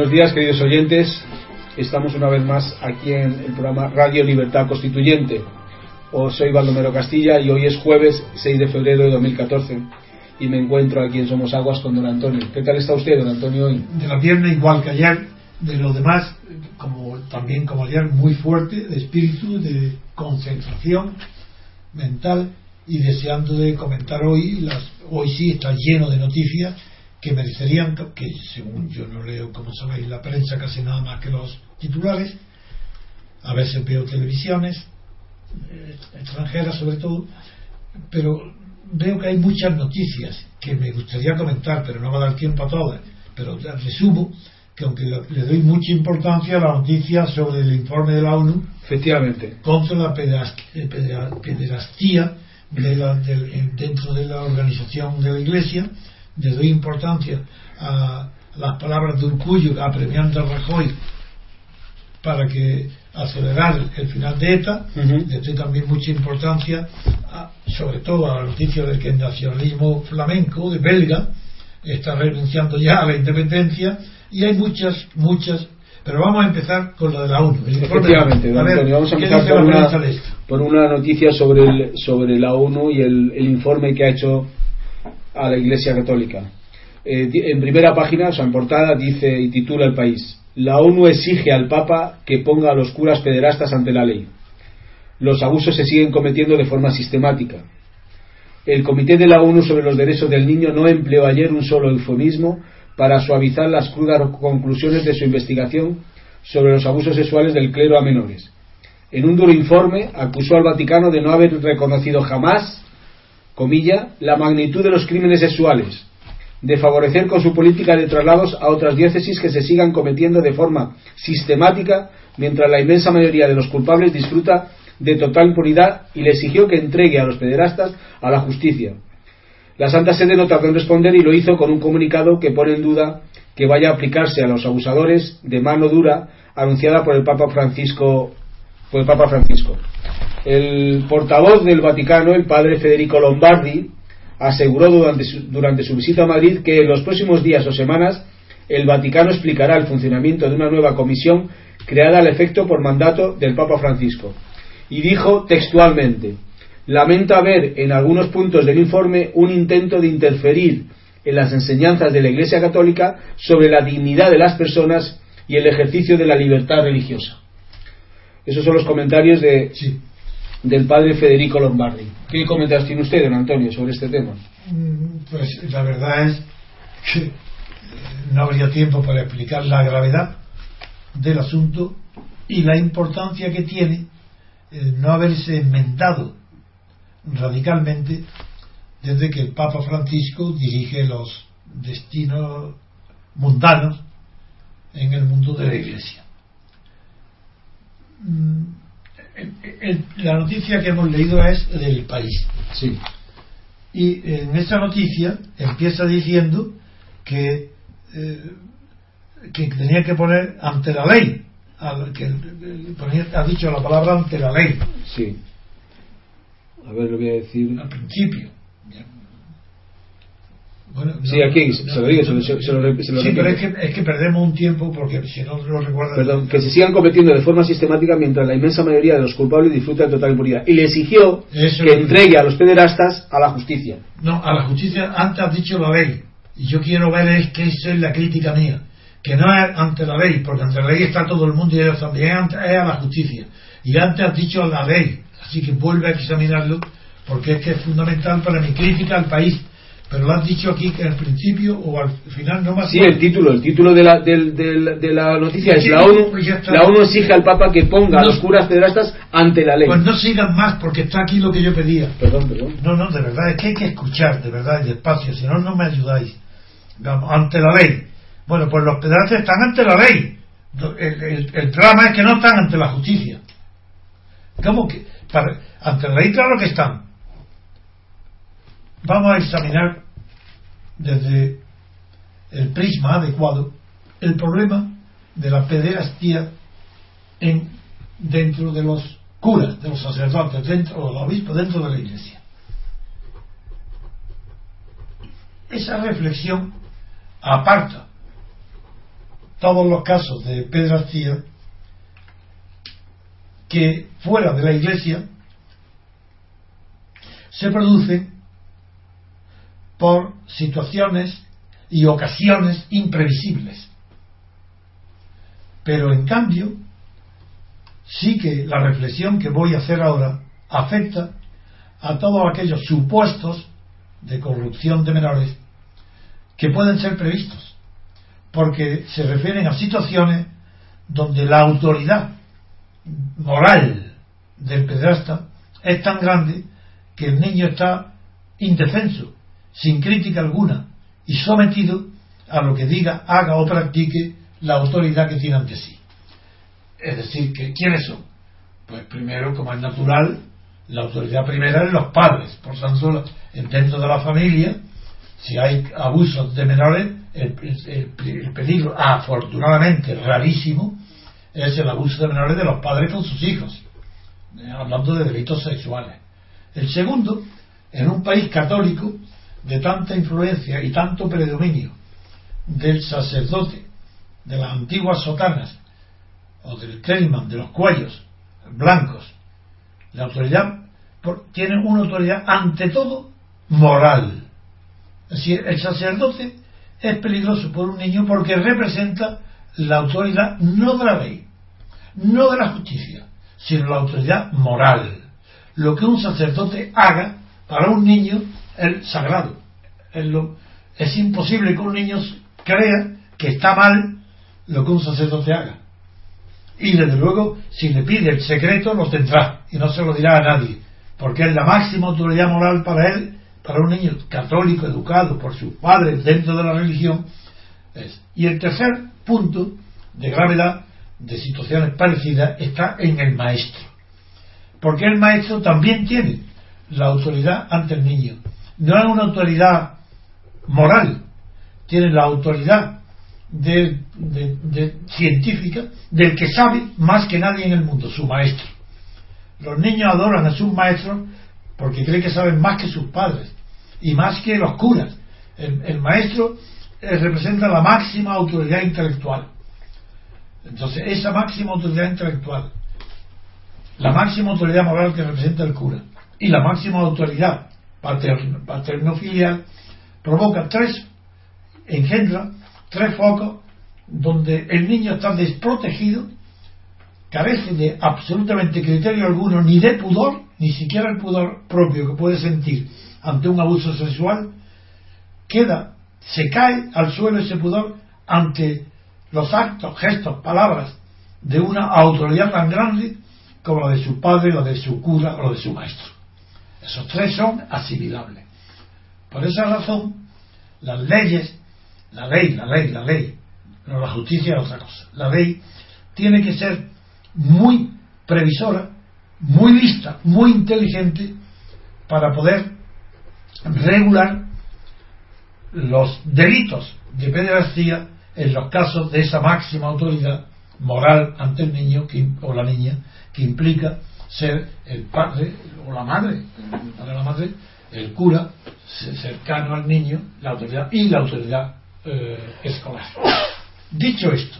Buenos días, queridos oyentes. Estamos una vez más aquí en el programa Radio Libertad Constituyente. Os soy Baldomero Castilla y hoy es jueves 6 de febrero de 2014 y me encuentro aquí en Somos Aguas con don Antonio. ¿Qué tal está usted, don Antonio, hoy? De la pierna igual que ayer, de lo demás, como también como ayer, muy fuerte, de espíritu, de concentración mental y deseando de comentar hoy, las, hoy sí está lleno de noticias que merecerían, que según yo no leo, como sabéis, la prensa casi nada más que los titulares, a veces veo televisiones, eh, extranjeras sobre todo, pero veo que hay muchas noticias que me gustaría comentar, pero no va a dar tiempo a todas, pero resumo que aunque le doy mucha importancia a la noticia sobre el informe de la ONU Efectivamente. contra la pederastía de la, de, dentro de la organización de la Iglesia, le doy importancia a las palabras de Urcullo apremiando a Rajoy para que acelerar el final de ETA, Uh -huh. le doy también mucha importancia, a, sobre todo a la noticia del que el nacionalismo flamenco, de belga, está renunciando ya a la independencia, y hay muchas, muchas, pero vamos a empezar con la de la ONU. de. Efectivamente, don A ver, Antonio, vamos a ¿qué empezar por la una, de por una noticia sobre, el, sobre la ONU y el, el informe que ha hecho a la Iglesia Católica. Eh, en primera página, o sea, en portada, dice y titula el país: La ONU exige al Papa que ponga a los curas pederastas ante la ley. Los abusos se siguen cometiendo de forma sistemática. El Comité de la ONU sobre los Derechos del Niño no empleó ayer un solo eufemismo para suavizar las crudas conclusiones de su investigación sobre los abusos sexuales del clero a menores. En un duro informe acusó al Vaticano de no haber reconocido jamás, comilla, la magnitud de los crímenes sexuales, de favorecer con su política de traslados a otras diócesis que se sigan cometiendo de forma sistemática, mientras la inmensa mayoría de los culpables disfruta de total impunidad y le exigió que entregue a los pederastas a la justicia. La Santa Sede no tardó en responder y lo hizo con un comunicado que pone en duda que vaya a aplicarse a los abusadores de mano dura anunciada por el Papa Francisco por el Papa Francisco. El portavoz del Vaticano, el padre Federico Lombardi, aseguró durante su, durante su visita a Madrid que en los próximos días o semanas el Vaticano explicará el funcionamiento de una nueva comisión creada al efecto por mandato del Papa Francisco. Y dijo textualmente, lamenta ver en algunos puntos del informe un intento de interferir en las enseñanzas de la Iglesia Católica sobre la dignidad de las personas y el ejercicio de la libertad religiosa. Esos son los comentarios de, Sí. del padre Federico Lombardi. ¿Qué comentarios tiene usted, don Antonio, sobre este tema? Mm, Pues la verdad es que eh, no habría tiempo para explicar la gravedad del asunto y la importancia que tiene eh, no haberse enmendado radicalmente desde que el Papa Francisco dirige los destinos mundanos en el mundo de la Iglesia. Mm, el- el- la noticia que hemos leído es del país. Sí. Y en esa noticia empieza diciendo que eh, que tenía que poner ante la ley, al que ha dicho la palabra ante la ley. Sí. A ver, lo voy a decir. Al principio. Bueno, sí, aquí se lo digo, se lo, se lo, Sí, pero es que, es que, perdemos un tiempo porque si no lo recuerdan. Perdón, que se sigan cometiendo de forma sistemática mientras la inmensa mayoría de los culpables disfruta de total impunidad. Y le exigió que entregue a los pederastas a la justicia. No, a la justicia, antes has dicho la ley. Y yo quiero ver es que esa es la crítica mía. Que no es ante la ley, porque ante la ley está todo el mundo y ellos también, es a la justicia. Y antes has dicho la ley. Así que vuelve a examinarlo porque es que es fundamental para mi crítica al país pero lo has dicho aquí que al principio o al final no más. Sí, el título, el título de la, de la noticia es la ONU, pues la ONU exige al Papa que ponga a los curas pederastas ante la ley. Pues no sigan más porque está aquí lo que yo pedía. Perdón, perdón. No, no, de verdad, es que hay que escuchar, de verdad, y despacio, si no, no me ayudáis. ante la ley. Bueno, pues los pederastas están ante la ley. El, el, el drama es que no están ante la justicia. ¿Cómo que? ante la ley, claro que están vamos a examinar desde el prisma adecuado el problema de la pederastía en, dentro de los curas, de los sacerdotes, dentro de los obispos, dentro de la iglesia. Esa reflexión aparta todos los casos de pederastía que fuera de la iglesia se producen por situaciones y ocasiones imprevisibles. Pero en cambio, sí que la reflexión que voy a hacer ahora afecta a todos aquellos supuestos de corrupción de menores que pueden ser previstos, porque se refieren a situaciones donde la autoridad moral del pedrasta es tan grande que el niño está indefenso sin crítica alguna y sometido a lo que diga, haga o practique la autoridad que tiene ante sí. Es decir, que ¿quiénes son? Pues primero, como es natural, la autoridad primera es los padres. Por tanto, dentro de la familia, si hay abusos de menores, el, el, peligro, afortunadamente rarísimo, es el abuso de menores de los padres con sus hijos, eh, hablando de delitos sexuales. El segundo, en un país católico, de tanta influencia y tanto predominio del sacerdote de las antiguas sotanas o del clériman, de los cuellos blancos, la autoridad tiene una autoridad ante todo moral. Es decir, el sacerdote es peligroso por un niño porque representa la autoridad no de la ley, no de la justicia, sino la autoridad moral. Lo que un sacerdote haga para un niño el sagrado. Es, imposible que un niño crea que está mal lo que un sacerdote haga. Y desde luego, si le pide el secreto, lo tendrá y no se lo dirá a nadie, porque es la máxima autoridad moral para él, para un niño católico educado por sus padres dentro de la religión. Y el tercer punto de gravedad de situaciones parecidas está en el maestro, porque el maestro también tiene la autoridad ante el niño no es una autoridad moral, tiene la autoridad de, científica del que sabe más que nadie en el mundo, su maestro. Los niños adoran a sus maestros porque creen que saben más que sus padres y más que los curas. El, maestro eh, representa la máxima autoridad intelectual. Entonces, esa máxima autoridad intelectual, la máxima autoridad moral que representa el cura y la máxima autoridad paterno, filial provoca tres, engendra tres focos donde el niño está desprotegido, carece de absolutamente criterio alguno, ni de pudor, ni siquiera el pudor propio que puede sentir ante un abuso sexual, queda, se cae al suelo ese pudor ante los actos, gestos, palabras de una autoridad tan grande como la de su padre, la de su cura o la de su maestro. Esos tres son asimilables. Por esa razón, las leyes, la ley, la ley, la ley, no la justicia es otra cosa. La ley tiene que ser muy previsora, muy lista, muy inteligente para poder regular los delitos de pederastía en los casos de esa máxima autoridad moral ante el niño o la niña que implica ser el padre o la madre, el padre o la madre, el cura cercano al niño, la autoridad y la autoridad eh, escolar. Dicho esto,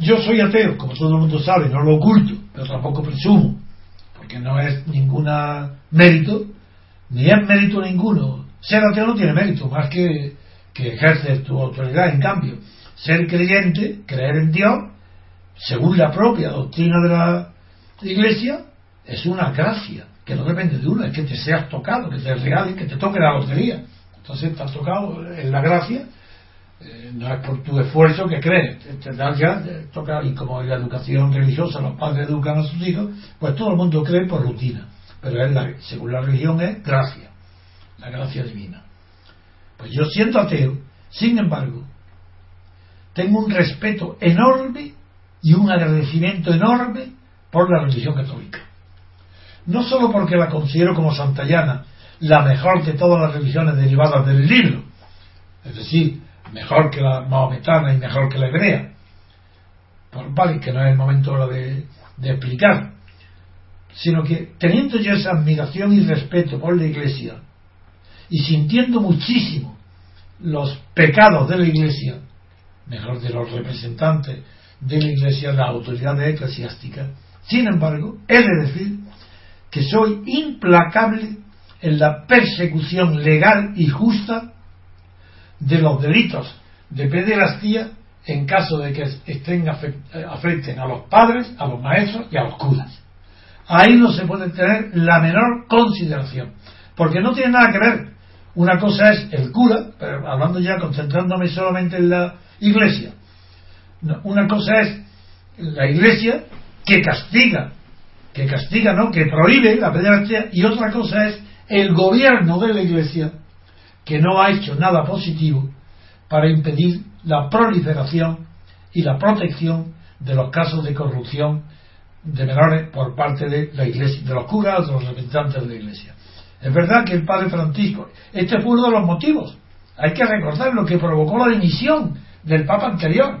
yo soy ateo, como todo el mundo sabe, no lo oculto, pero tampoco presumo, porque no es ninguna mérito, ni es mérito ninguno. Ser ateo no tiene mérito, más que, que ejercer tu autoridad. En cambio, ser creyente, creer en Dios, según la propia doctrina de la Iglesia, es una gracia, que no depende de uno, es que te seas tocado, que te regalen, que te toque la lotería. Entonces has tocado en la gracia eh, no es por tu esfuerzo que crees, te, ya, toca, y como en la educación religiosa los padres educan a sus hijos, pues todo el mundo cree por rutina, pero es la, según la religión es gracia, la gracia divina. Pues yo siento ateo, sin embargo, tengo un respeto enorme y un agradecimiento enorme por la religión católica. No solo porque la considero como santallana la mejor de todas las religiones derivadas del libro, es decir, mejor que la maometana y mejor que la hebrea. Por, vale, que no es el momento de, de explicar, sino que teniendo yo esa admiración y respeto por la Iglesia y sintiendo muchísimo los pecados de la Iglesia, mejor de los representantes de la Iglesia, la autoridad eclesiástica, sin embargo, he de decir que soy implacable en la persecución legal y justa de los delitos de pederastía en caso de que estén eh, afecten a los padres, a los maestros y a los curas. Ahí no se puede tener la menor consideración, porque no tiene nada que ver. Una cosa es el cura, pero hablando ya, concentrándome solamente en la iglesia. Una cosa es la iglesia que castiga, que castiga, ¿no? Que prohíbe la pederastía, y otra cosa es el gobierno de la iglesia que no ha hecho nada positivo para impedir la proliferación y la protección de los casos de corrupción de menores por parte de la iglesia, de los curas de los representantes de la iglesia. Es verdad que el padre Francisco, este fue uno de los motivos, hay que recordar lo que provocó la dimisión del papa anterior.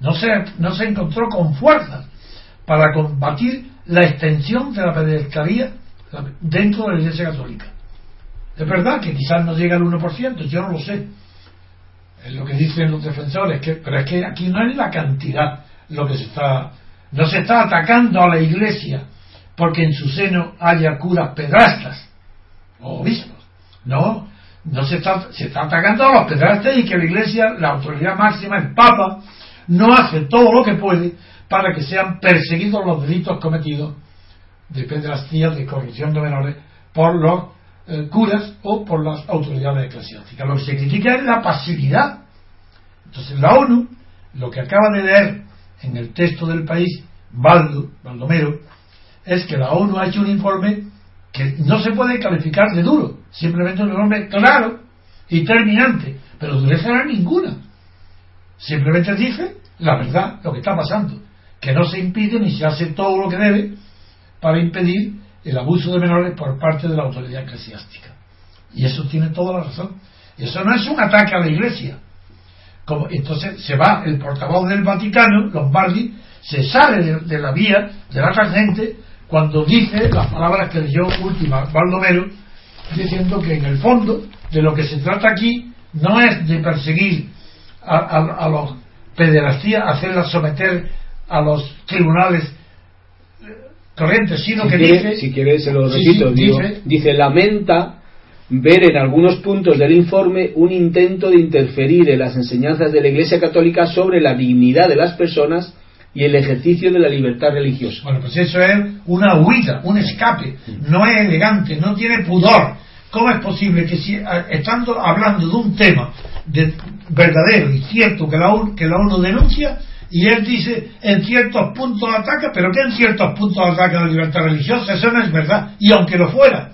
No se, no se encontró con fuerzas para combatir la extensión de la pederastia dentro de la iglesia católica. Es verdad que quizás no llega al 1%, yo no lo sé. Es lo que dicen los defensores, que, pero es que aquí no es la cantidad lo que se está. No se está atacando a la iglesia porque en su seno haya curas pedrastas o obispos. No, no se está, se está atacando a los pedrastas y que la iglesia, la autoridad máxima, el Papa, no hace todo lo que puede para que sean perseguidos los delitos cometidos de pedrastía, de corrupción de menores, por los eh, curas o por las autoridades eclesiásticas. Lo que se critica es la pasividad. Entonces la ONU, lo que acaba de leer en el texto del país, Baldo, Baldomero, es que la ONU ha hecho un informe que no se puede calificar de duro, simplemente un informe claro y terminante, pero dureza no ninguna. Simplemente dice la verdad, lo que está pasando, que no se impide ni se hace todo lo que debe para impedir el abuso de menores por parte de la autoridad eclesiástica. Y eso tiene toda la razón. Eso no es un ataque a la Iglesia. Como, entonces se va el portavoz del Vaticano, Lombardi, se sale de, la vía de la tangente cuando dice las palabras que leyó última Baldomero, diciendo que en el fondo de lo que se trata aquí no es de perseguir a, a los pederastías, hacerlas someter a los tribunales corriente, sino si que dice. Si quiere, se lo repito. dice, lamenta ver en algunos puntos del informe un intento de interferir en las enseñanzas de la Iglesia Católica sobre la dignidad de las personas y el ejercicio de la libertad religiosa. Bueno, pues eso es una huida, un escape. No es elegante, no tiene pudor. ¿Cómo es posible que si, estando hablando de un tema de, verdadero y cierto que la, que la ONU denuncia, y él dice, en ciertos puntos ataca, pero que en ciertos puntos ataca la libertad religiosa, eso no es verdad. Y aunque lo fuera,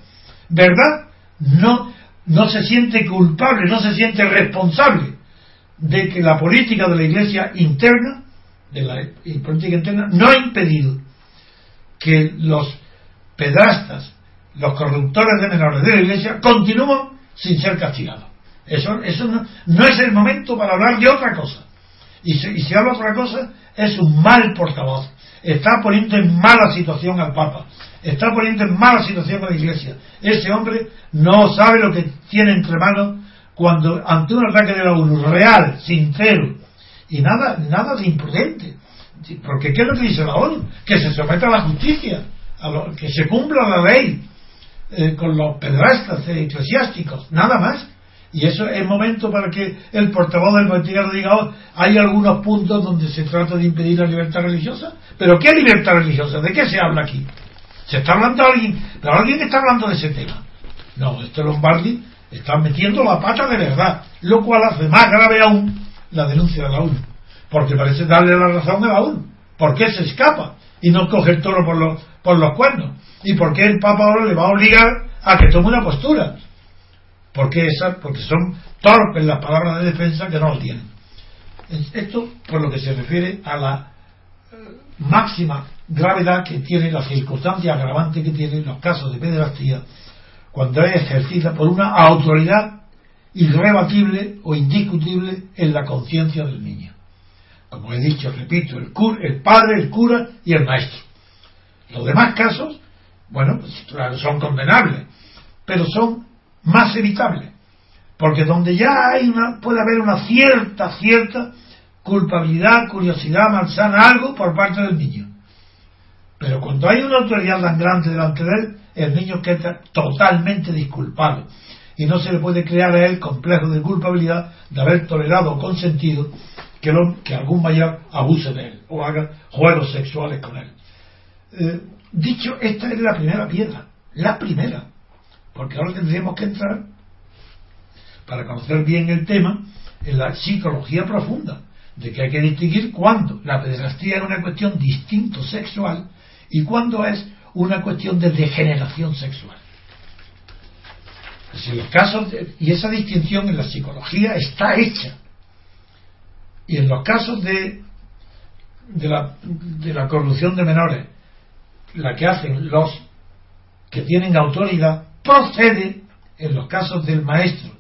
¿verdad? No, no se siente culpable, no se siente responsable de que la política de la iglesia interna, de la política interna, no ha impedido que los pedrastas, los corruptores de menores de la iglesia, continúen sin ser castigados. Eso, eso no, no es el momento para hablar de otra cosa. Y si, y si habla otra cosa, es un mal portavoz. Está poniendo en mala situación al Papa. Está poniendo en mala situación a la Iglesia. Ese hombre no sabe lo que tiene entre manos cuando ante un ataque de la ONU real, sincero y nada, nada de imprudente. Porque ¿qué es lo que dice la ONU? Que se someta a la justicia, a lo, que se cumpla la ley eh, con los pedrastas eclesiásticos, nada más. Y eso es momento para que el portavoz del Vaticano diga, oh, hay algunos puntos donde se trata de impedir la libertad religiosa. ¿Pero qué libertad religiosa? ¿De qué se habla aquí? Se está hablando alguien, pero alguien está hablando de ese tema. No, este Lombardi está metiendo la pata de verdad, lo cual hace más grave aún la denuncia de la ONU. Porque parece darle la razón a la ONU. ¿Por qué se escapa y no coge el toro por los, por los cuernos? ¿Y por qué el Papa ahora le va a obligar a que tome una postura? Porque esas, porque son torpes las palabras de defensa que no lo tienen. Esto por lo que se refiere a la eh, máxima gravedad que tiene, la circunstancia agravante que tienen los casos de pederastía cuando es ejercida por una autoridad irrebatible o indiscutible en la conciencia del niño. Como he dicho, repito, el, el padre, el cura y el maestro. Los demás casos, bueno, pues, son condenables, pero son más evitables. Porque donde ya hay una, puede haber una cierta, cierta culpabilidad, curiosidad, malsana, algo por parte del niño. Pero cuando hay una autoridad tan grande delante de él, el niño queda totalmente disculpado. Y no se le puede crear a él complejo de culpabilidad de haber tolerado o consentido que, que algún mayor abuse de él o haga juegos sexuales con él. Eh, dicho, esta es la primera piedra, la primera, porque ahora tendríamos que entrar, para conocer bien el tema, en la psicología profunda, de que hay que distinguir cuándo la pederastía es una cuestión distinto sexual y cuándo es una cuestión de degeneración sexual. los casos y esa distinción en la psicología está hecha. Y en los casos de, de, la, de la corrupción de menores, la que hacen los que tienen autoridad, procede en los casos del maestro.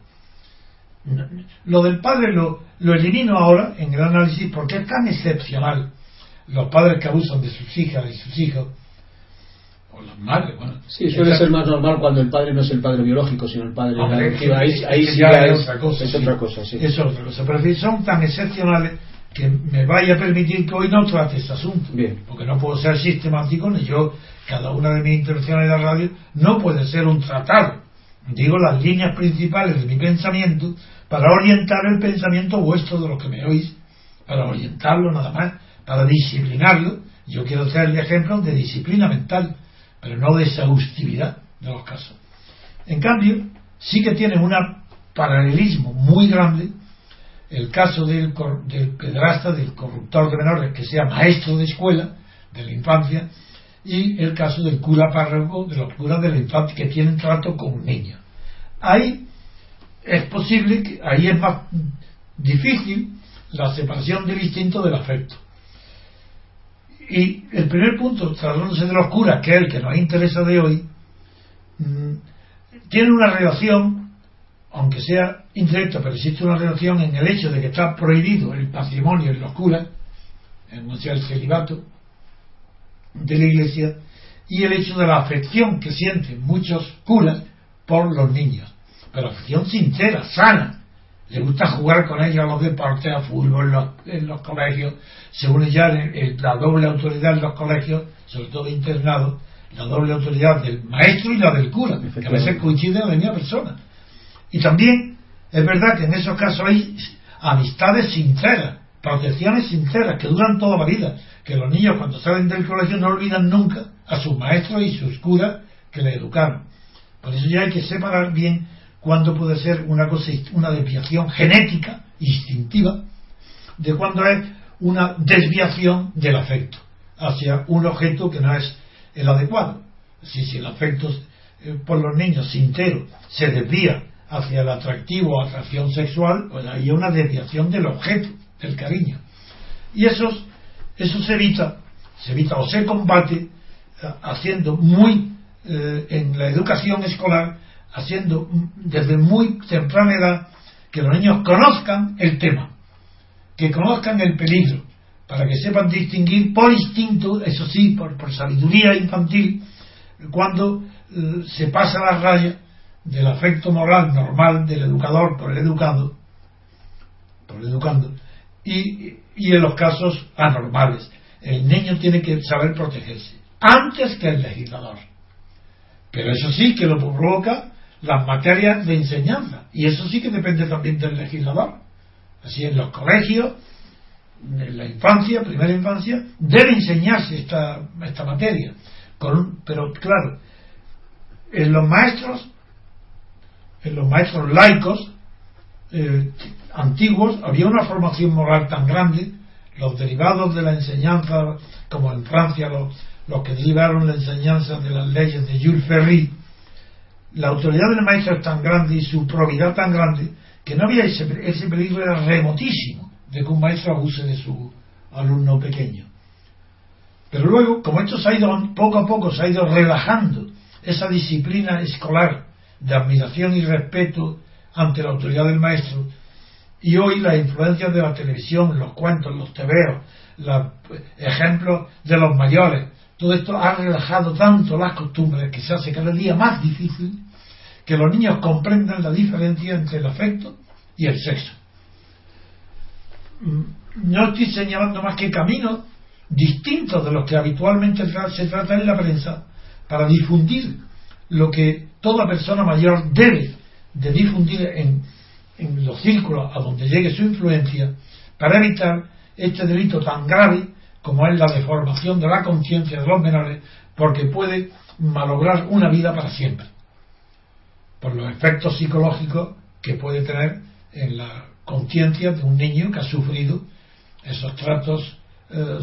Lo del padre lo, lo elimino ahora en el análisis porque es tan excepcional. Los padres que abusan de sus hijas y sus hijos o las madres, bueno. Sí, suele ser más normal cuando el padre no es el padre biológico, sino el padre Ahí, ahí sí ya es, otra cosa. Es otra cosa, sí. Es otra cosa. Pero son tan excepcionales que me vaya a permitir que hoy no trate este asunto. Bien. Porque no puedo ser sistemático, ni yo, cada una de mis intervenciones de la radio, no puede ser un tratado. Digo las líneas principales de mi pensamiento para orientar el pensamiento vuestro de los que me oís, para orientarlo nada más, para disciplinarlo. Yo quiero el ejemplo de disciplina mental pero no de exhaustividad de los casos. En cambio, sí que tiene un paralelismo muy grande el caso del, del pedrasta, del corruptor de menores, que sea maestro de escuela, de la infancia, y el caso del cura párroco, de los curas de la infancia, que tienen trato con niños. Ahí es posible que, ahí es más difícil la separación del instinto del afecto. Y el primer punto, tratándose de los curas, que es el que nos interesa de hoy, mm, tiene una relación, aunque sea indirecta, pero existe una relación en el hecho de que está prohibido el patrimonio en los curas, en el celibato de la iglesia, y el hecho de la afección que sienten muchos curas por los niños, pero afección sincera, sana, le gusta jugar con ellos a los deportes, a fútbol en los, colegios, se une ya la doble autoridad en los colegios, sobre todo internados, la doble autoridad del maestro y la del cura, que a veces coinciden en la misma persona. Y también es verdad que en esos casos hay amistades sinceras, protecciones sinceras, que duran toda la vida, que los niños cuando salen del colegio no olvidan nunca a sus maestros y sus curas que le educaron. Por eso ya hay que separar bien cuándo puede ser una cosa, una desviación genética, instintiva, de cuándo es una desviación del afecto hacia un objeto que no es el adecuado. Si, si el afecto eh, por los niños sintero se desvía hacia el atractivo o atracción sexual, pues ahí hay una desviación del objeto, del cariño. Y eso, eso se evita, se evita o se combate eh, haciendo muy eh, en la educación escolar haciendo desde muy temprana edad que los niños conozcan el tema, que conozcan el peligro, para que sepan distinguir por instinto, eso sí, por, por sabiduría infantil, cuando eh, se pasa la raya del afecto moral normal del educador por el educado, por el educando, y, y en los casos anormales. El niño tiene que saber protegerse, antes que el legislador. Pero eso sí que lo provoca las materias de enseñanza, y eso sí que depende también del legislador. Así en los colegios, en la infancia, primera infancia, debe enseñarse esta, esta materia. pero claro, en los maestros, en los maestros laicos eh, antiguos, había una formación moral tan grande, los derivados de la enseñanza, como en Francia los, los que derivaron la enseñanza de las leyes de Jules Ferry, la autoridad del maestro es tan grande y su probidad tan grande que no había ese, ese peligro era remotísimo de que un maestro abuse de su alumno pequeño. Pero luego, como esto se ha ido, poco a poco se ha ido relajando esa disciplina escolar de admiración y respeto ante la autoridad del maestro, y hoy la influencia de la televisión, los cuentos, los tebeos, los ejemplos de los mayores, todo esto ha relajado tanto las costumbres que se hace cada día más difícil que los niños comprendan la diferencia entre el afecto y el sexo. Mm, no estoy señalando más que caminos distintos de los que habitualmente se trata en la prensa para difundir lo que toda persona mayor debe de difundir en, en los círculos a donde llegue su influencia para evitar este delito tan grave como es la deformación de la conciencia de los menores porque puede malograr una vida para siempre por los efectos psicológicos que puede tener en la conciencia de un niño que ha sufrido esos tratos, eh,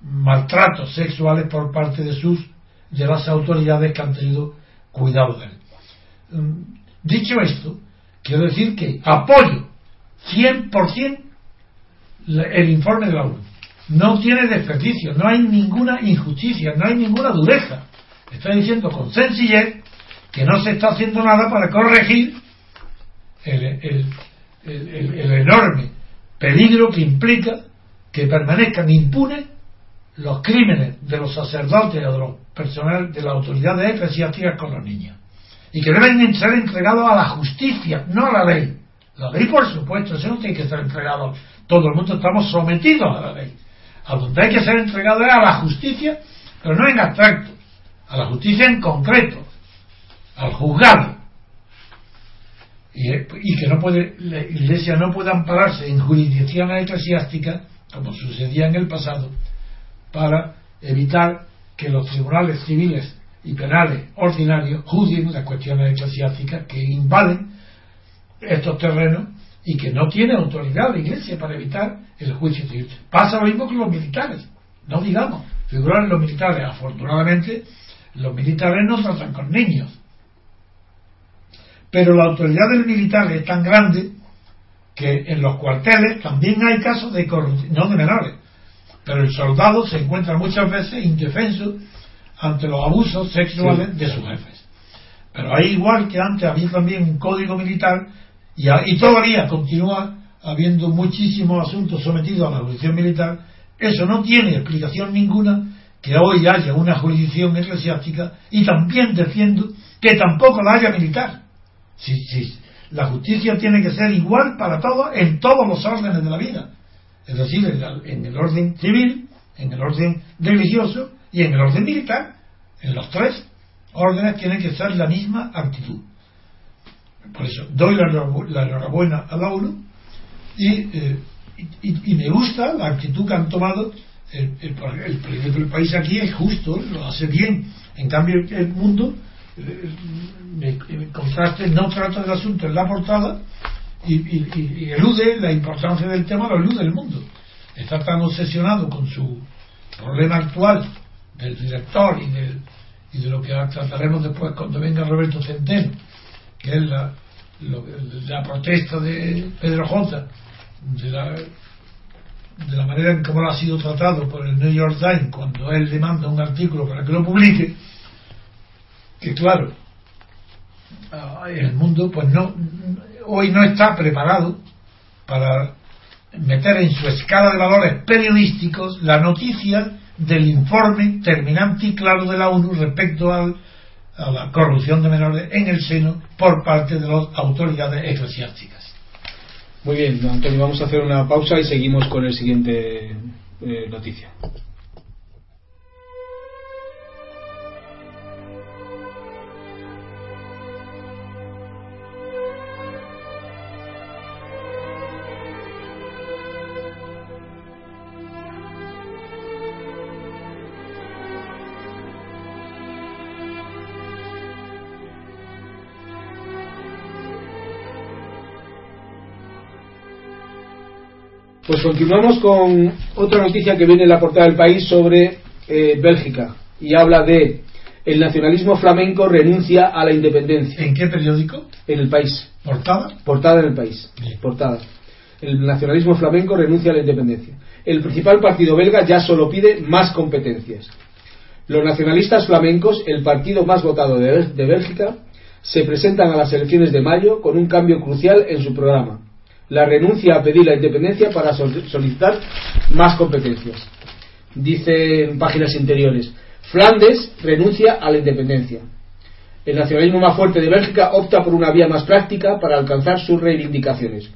maltratos sexuales por parte de sus, de las autoridades que han tenido cuidado de él. Mm, dicho esto, quiero decir que apoyo 100% el informe de la ONU. No tiene desperdicio, no hay ninguna injusticia, no hay ninguna dureza. Está diciendo con sencillez que no se está haciendo nada para corregir el, el, enorme peligro que implica que permanezcan impunes los crímenes de los sacerdotes o de los personal de las autoridades eclesiásticas con los niños y que deben ser entregados a la justicia, no a la ley. La ley, por supuesto, eso no tiene que ser entregado. Todo el mundo estamos sometidos a la ley. A donde hay que ser entregado es a la justicia, pero no en abstracto, a la justicia en concreto, al juzgado y, que no puede, la Iglesia no puede ampararse en jurisdicciones eclesiásticas, como sucedía en el pasado, para evitar que los tribunales civiles y penales ordinarios juzguen las cuestiones eclesiásticas que invaden estos terrenos y que no tiene autoridad la Iglesia para evitar el juicio civil. Pasa lo mismo con los militares, no digamos, figuran los militares. Afortunadamente, los militares no tratan con niños, pero la autoridad del militar es tan grande que en los cuarteles también hay casos de corrupción, no de menores, pero el soldado se encuentra muchas veces indefenso ante los abusos sexuales de sus jefes. Pero ahí igual que antes había también un código militar y, y todavía continúa habiendo muchísimos asuntos sometidos a la jurisdicción militar, eso no tiene explicación ninguna que hoy haya una jurisdicción eclesiástica y también defiendo que tampoco la haya militar. Sí, sí. La justicia tiene que ser igual para todos en todos los órdenes de la vida. Es decir, en el orden civil, en el orden religioso y en el orden militar. En los tres órdenes tiene que ser la misma actitud. Por eso doy la, enhorabuena a la ONU eh, y, y, me gusta la actitud que han tomado. El, el, el país aquí es justo, lo hace bien. En cambio, el mundo en contraste no trata del asunto en la portada y, elude la importancia del tema, lo elude el mundo. Está tan obsesionado con su problema actual del director y, y de lo que trataremos después cuando venga Roberto Centeno, que es la, la protesta de Pedro J. De la, de la manera en cómo ha sido tratado por el New York Times cuando él demanda un artículo para que lo publique, que claro, el mundo, pues no, hoy no está preparado para meter en su escala de valores periodísticos la noticia del informe terminante y claro de la ONU respecto al, a la corrupción de menores en el seno por parte de las autoridades eclesiásticas. Muy bien, Antonio, vamos a hacer una pausa y seguimos con el siguiente eh, noticia. Pues continuamos con otra noticia que viene en la portada del país sobre eh, Bélgica y habla de el nacionalismo flamenco renuncia a la independencia. ¿En qué periódico? En el país. ¿Portada? Portada en el país. Bien. Portada. El nacionalismo flamenco renuncia a la independencia. El principal partido belga ya solo pide más competencias. Los nacionalistas flamencos, el partido más votado de Bélgica, se presentan a las elecciones de mayo con un cambio crucial en su programa. La renuncia a pedir la independencia para sol- solicitar más competencias. Dice en páginas interiores. Flandes renuncia a la independencia. El nacionalismo más fuerte de Bélgica opta por una vía más práctica para alcanzar sus reivindicaciones.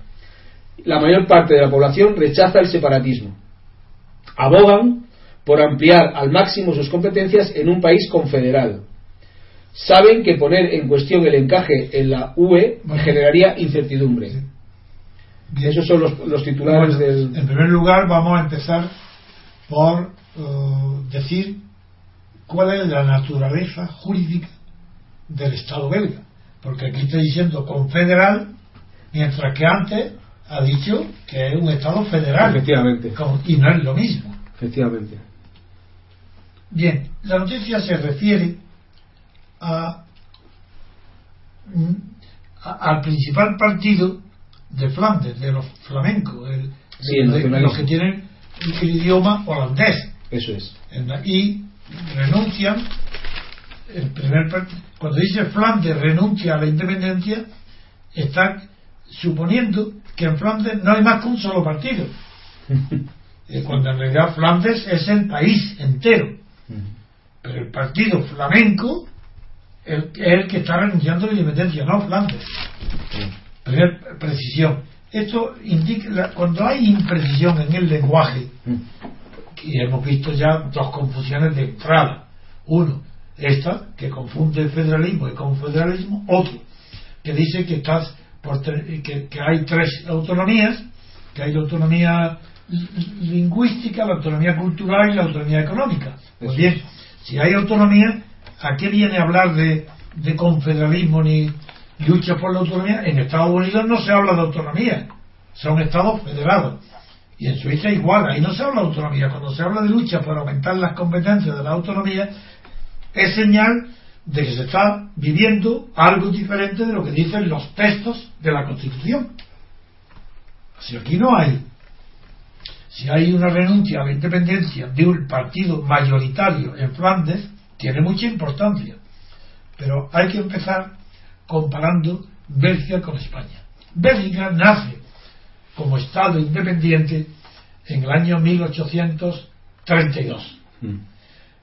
La mayor parte de la población rechaza el separatismo. Abogan por ampliar al máximo sus competencias en un país confederal. Saben que poner en cuestión el encaje en la UE Bueno. generaría incertidumbre. Bien. Esos son los, los titulares Bueno, del. En primer lugar, vamos a empezar por eh, decir cuál es la naturaleza jurídica del Estado belga. Porque aquí está diciendo confederal, mientras que antes ha dicho que es un Estado federal. Efectivamente. Y no es lo mismo. Efectivamente. Bien, la noticia se refiere a, mm, a- al principal partido de Flandes, de los flamencos, el- Sí, el de- los que tienen el idioma holandés. Eso es. Y renuncian el primer cuando dice Flandes renuncia a la independencia está suponiendo que en Flandes no hay más que un solo partido. Eh, cuando en realidad Flandes es el país entero. Pero el partido flamenco el- es el que está renunciando a la independencia no Flandes Precisión esto indica cuando hay imprecisión en el lenguaje y hemos visto ya dos confusiones de entrada. Uno, esta, que confunde federalismo y confederalismo. Otro, que dice que, estás por que, que hay tres autonomías, que hay la autonomía li- lingüística, la autonomía cultural y la autonomía económica. Pues bien, si hay autonomía, ¿a qué viene a hablar de, de confederalismo ni lucha por la autonomía? En Estados Unidos no se habla de autonomía, son estados federados. Y en Suiza igual, ahí no se habla de autonomía. Cuando se habla de lucha por aumentar las competencias de la autonomía, es señal de que se está viviendo algo diferente de lo que dicen los textos de la Constitución. Si aquí no hay, si hay una renuncia a la independencia de un partido mayoritario en Flandes, tiene mucha importancia. Pero hay que empezar comparando Bélgica con España. Bélgica nace como Estado independiente en el año 1832.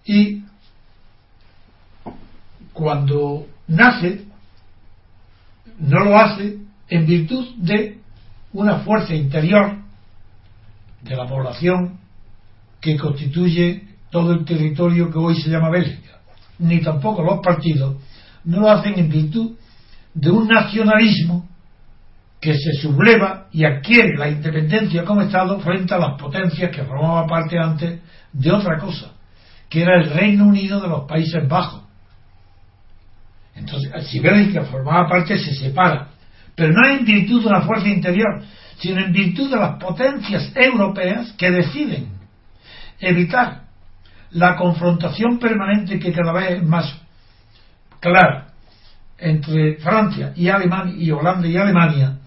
Y cuando nace, no lo hace en virtud de una fuerza interior de la población que constituye todo el territorio que hoy se llama Bélgica, ni tampoco los partidos, no lo hacen en virtud de un nacionalismo que se subleva y adquiere la independencia como Estado frente a las potencias que formaban parte antes de otra cosa, que era el Reino Unido de los Países Bajos. Entonces, si Bélgica formaba parte, se separa, pero no en virtud de una fuerza interior, sino en virtud de las potencias europeas que deciden evitar la confrontación permanente que cada vez es más clara entre Francia y Alemania y Holanda y Alemania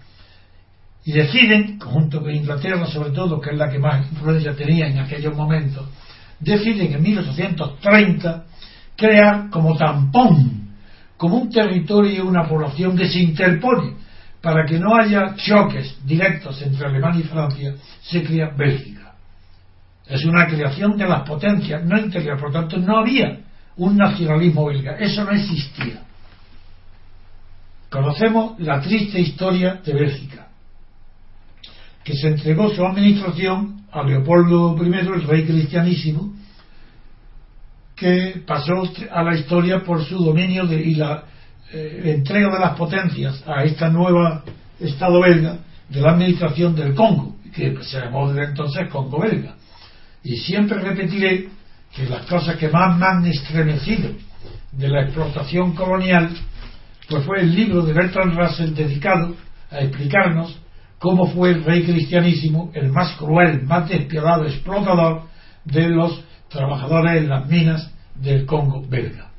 y deciden, junto con Inglaterra sobre todo, que es la que más influencia tenía en aquellos momentos, deciden en 1830 crear como tampón, como un territorio y una población que se interpone para que no haya choques directos entre Alemania y Francia, se crea Bélgica. Es una creación de las potencias, no interior, por tanto no había un nacionalismo belga, eso no existía. Conocemos la triste historia de Bélgica, que se entregó su administración a Leopoldo I, el rey cristianísimo, que pasó a la historia por su dominio de, y la eh, entrega de las potencias a esta nueva Estado belga de la administración del Congo, que se llamó desde entonces Congo belga. Y siempre repetiré que las cosas que más me han estremecido de la explotación colonial pues fue el libro de Bertrand Russell dedicado a explicarnos cómo fue el rey cristianísimo el más cruel, más despiadado, explotador de los trabajadores en las minas del Congo belga.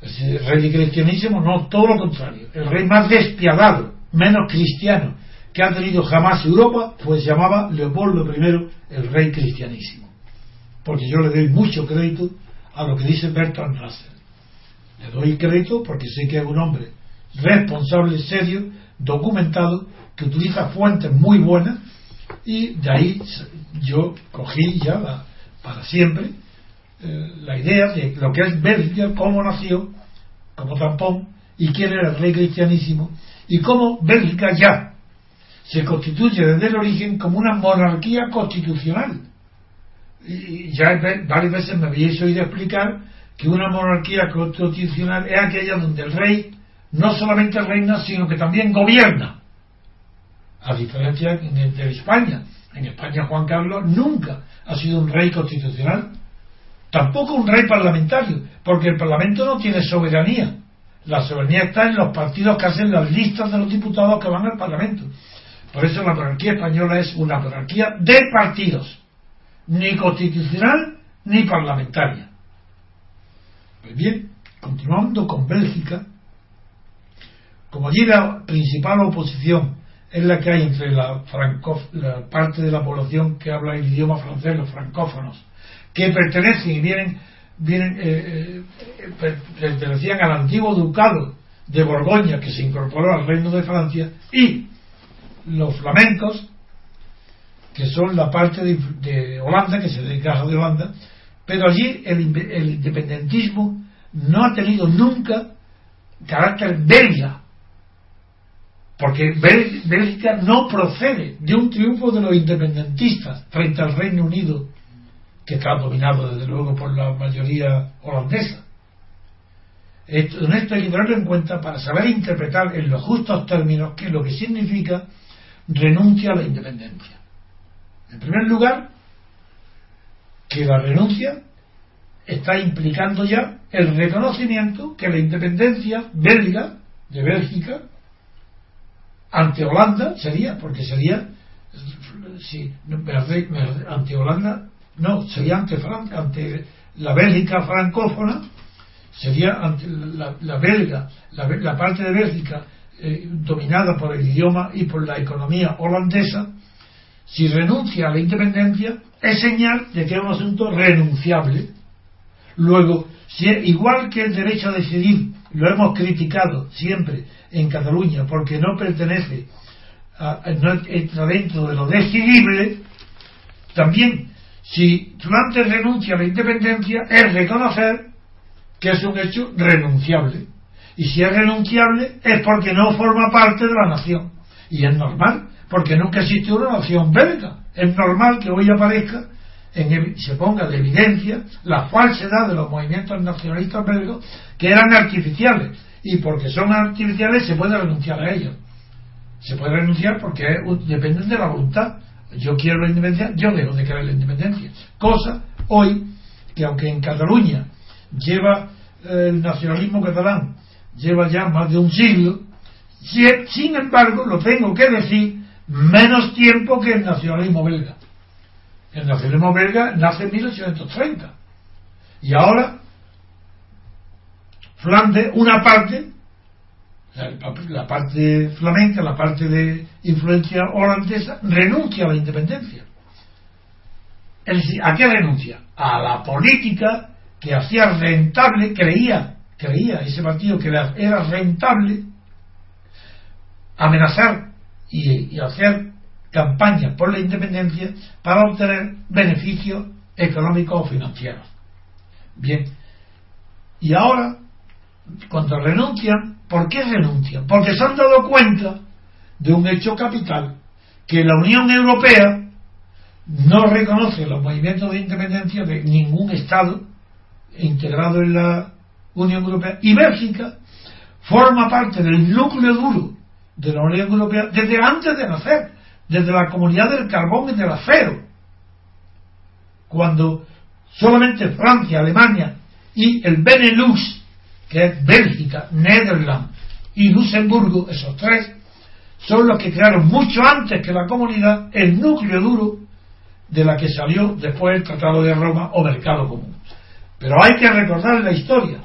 El rey cristianísimo, no, todo lo contrario. El rey más despiadado, menos cristiano que ha tenido jamás Europa, pues llamaba Leopoldo I, el rey cristianísimo. Porque yo le doy mucho crédito a lo que dice Bertrand Russell. Le doy crédito porque sé que es un hombre responsable, serio, documentado, que utiliza fuentes muy buenas y de ahí yo cogí ya para siempre eh, la idea de lo que es Bélgica, cómo nació, como tampón, y quién era el rey cristianísimo, y cómo Bélgica ya se constituye desde el origen como una monarquía constitucional. Y ya varias veces me habéis oído explicar que una monarquía constitucional es aquella donde el rey no solamente reina, sino que también gobierna. A diferencia de España. En España Juan Carlos nunca ha sido un rey constitucional, tampoco un rey parlamentario, porque el Parlamento no tiene soberanía. La soberanía está en los partidos que hacen las listas de los diputados que van al Parlamento. Por eso la monarquía española es una monarquía de partidos, ni constitucional ni parlamentaria. Pues bien, continuando con Bélgica, como allí la principal oposición es la que hay entre la, la parte de la población que habla el idioma francés, los francófonos, que pertenecen y vienen, vienen eh, eh, pertenecían al antiguo ducado de Borgoña que se incorporó al reino de Francia y los flamencos que son la parte de, Holanda que se dedica de Holanda pero allí el, el independentismo no ha tenido nunca carácter belga porque Bélgica no procede de un triunfo de los independentistas frente al Reino Unido, que está dominado desde luego por la mayoría holandesa. En esto hay que tenerlo en cuenta para saber interpretar en los justos términos qué es lo que significa renuncia a la independencia. En primer lugar, que la renuncia está implicando ya el reconocimiento que la independencia belga de Bélgica ante Holanda sería, porque sería, si, ante Holanda, no, sería ante, ante la Bélgica francófona, sería ante la, belga, la, parte de Bélgica eh, dominada por el idioma y por la economía holandesa, si renuncia a la independencia, es señal de que es un asunto renunciable. Luego, si, igual que el derecho a decidir lo hemos criticado siempre en Cataluña porque no pertenece, a, no entra dentro de lo decidible, también si Flandes renuncia a la independencia es reconocer que es un hecho renunciable. Y si es renunciable es porque no forma parte de la nación. Y es normal, porque nunca existió una nación belga. Es normal que hoy aparezca se ponga de evidencia la falsedad de los movimientos nacionalistas belgos que eran artificiales. Y porque son artificiales se puede renunciar a ellos. Se puede renunciar porque dependen de la voluntad. Yo quiero la independencia yo dejo de querer la independencia. Cosa hoy que aunque en Cataluña lleva eh, el nacionalismo catalán lleva ya más de un siglo sin embargo lo tengo que decir menos tiempo que el nacionalismo belga el nacionalismo belga nace en 1830. Y ahora, Flandes, una parte, la, parte flamenca, la parte de influencia holandesa, renuncia a la independencia. Decir, ¿a qué renuncia? A la política que hacía rentable, creía, creía ese partido que era rentable amenazar y, hacer campañas por la independencia para obtener beneficios económicos o financieros. Bien, y ahora, cuando renuncian, ¿por qué renuncian? Porque se han dado cuenta de un hecho capital, que la Unión Europea no reconoce los movimientos de independencia de ningún Estado integrado en la Unión Europea y Bélgica forma parte del núcleo duro de la Unión Europea desde antes de nacer, desde la comunidad del carbón y del acero. Cuando solamente Francia, Alemania y el Benelux, que es Bélgica, Netherlands y Luxemburgo, esos tres, son los que crearon mucho antes que la comunidad el núcleo duro de la que salió después el Tratado de Roma o Mercado Común. Pero hay que recordar la historia.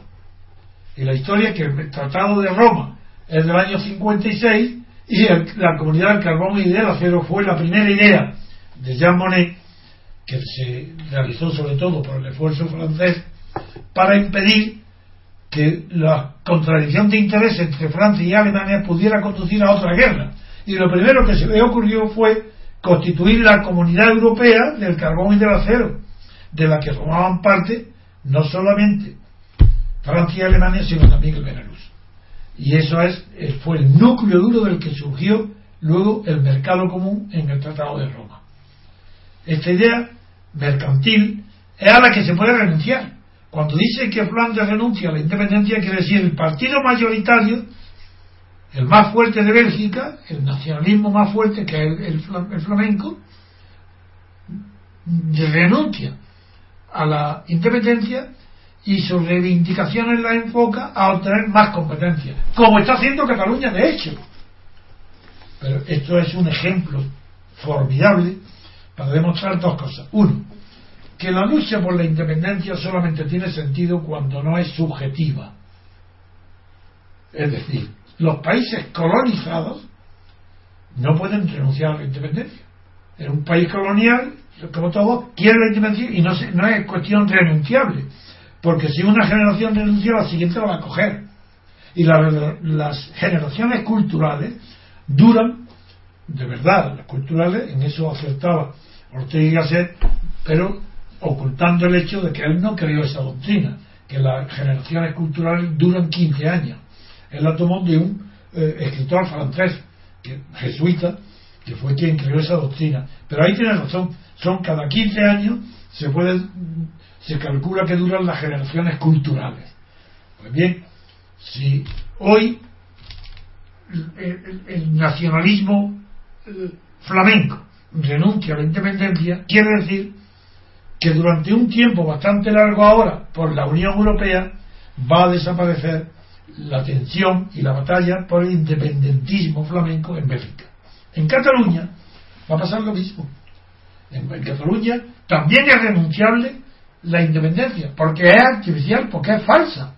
Y la historia que el Tratado de Roma es del año 56 y la comunidad del carbón y del acero fue la primera idea de Jean Monnet, que se realizó sobre todo por el esfuerzo francés, para impedir que la contradicción de interés entre Francia y Alemania pudiera conducir a otra guerra. Y lo primero que se le ocurrió fue constituir la comunidad europea del carbón y del acero, de la que formaban parte no solamente Francia y Alemania, sino también el Benelux. Y eso es, eh, fue el núcleo duro del que surgió luego el mercado común en el Tratado de Roma. Esta idea mercantil es a la que se puede renunciar. Cuando dice que Flandes renuncia a la independencia, quiere decir el partido mayoritario el más fuerte de Bélgica, el nacionalismo más fuerte que es el, flamenco, renuncia a la independencia y sus reivindicaciones las enfoca a obtener más competencias, como está haciendo Cataluña de hecho. Pero esto es un ejemplo formidable para demostrar dos cosas. Uno, que la lucha por la independencia solamente tiene sentido cuando no es subjetiva. Es decir, los países colonizados no pueden renunciar a la independencia. En un país colonial, como todos, quiere la independencia y no, no es cuestión renunciable. Porque si una generación renuncia, la siguiente la va a coger. Y las generaciones culturales duran, de verdad, las culturales, en eso acertaba Ortega y Gasset, pero ocultando el hecho de que él no creó esa doctrina, que las generaciones culturales duran 15 años él la tomó de un eh, escritor francés, que, jesuita, que fue quien creó esa doctrina. Pero ahí tiene razón, son cada 15 años se puede, se calcula que duran las generaciones culturales. Pues bien, si hoy el, nacionalismo eh, flamenco renuncia a la independencia, quiere decir que durante un tiempo bastante largo ahora, por la Unión Europea, va a desaparecer la tensión y la batalla por el independentismo flamenco en Bélgica. En Cataluña va a pasar lo mismo. En, Cataluña también es renunciable la independencia, porque es artificial, porque es falsa.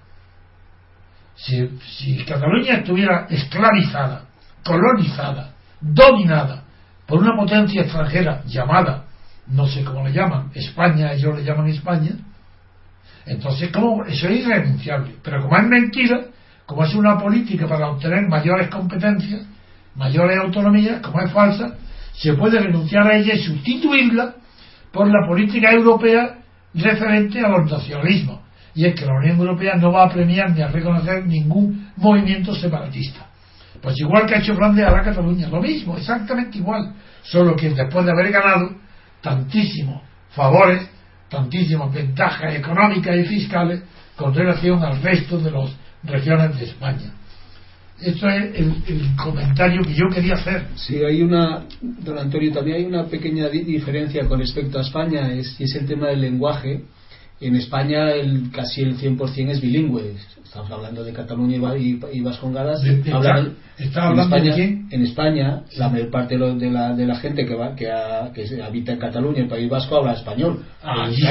Si, si Cataluña estuviera esclavizada, colonizada, dominada por una potencia extranjera llamada, no sé cómo le llaman, España, ellos le llaman España, entonces ¿cómo? eso es irrenunciable. Pero como es mentira, como es una política para obtener mayores competencias, mayores autonomías, como es falsa, se puede renunciar a ella y sustituirla por la política europea referente a los nacionalismos. Y es que la Unión Europea no va a premiar ni a reconocer ningún movimiento separatista. Pues igual que ha hecho Flandes a la Cataluña, lo mismo, exactamente igual. Solo que después de haber ganado tantísimos favores, tantísimas ventajas económicas y fiscales con relación al resto de los regiones de España. Esto es el, comentario que yo quería hacer. Sí, hay una, don Antonio, también hay una pequeña diferencia con respecto a España, es, y es el tema del lenguaje. En España el, casi el 100% es bilingüe. Estamos hablando de Cataluña y, y Vascongadas. ¿Está hablando en España, de quién? En España, la mayor parte de la, de la gente que, va, que, habita en Cataluña, el País Vasco, habla español. Ah, sí,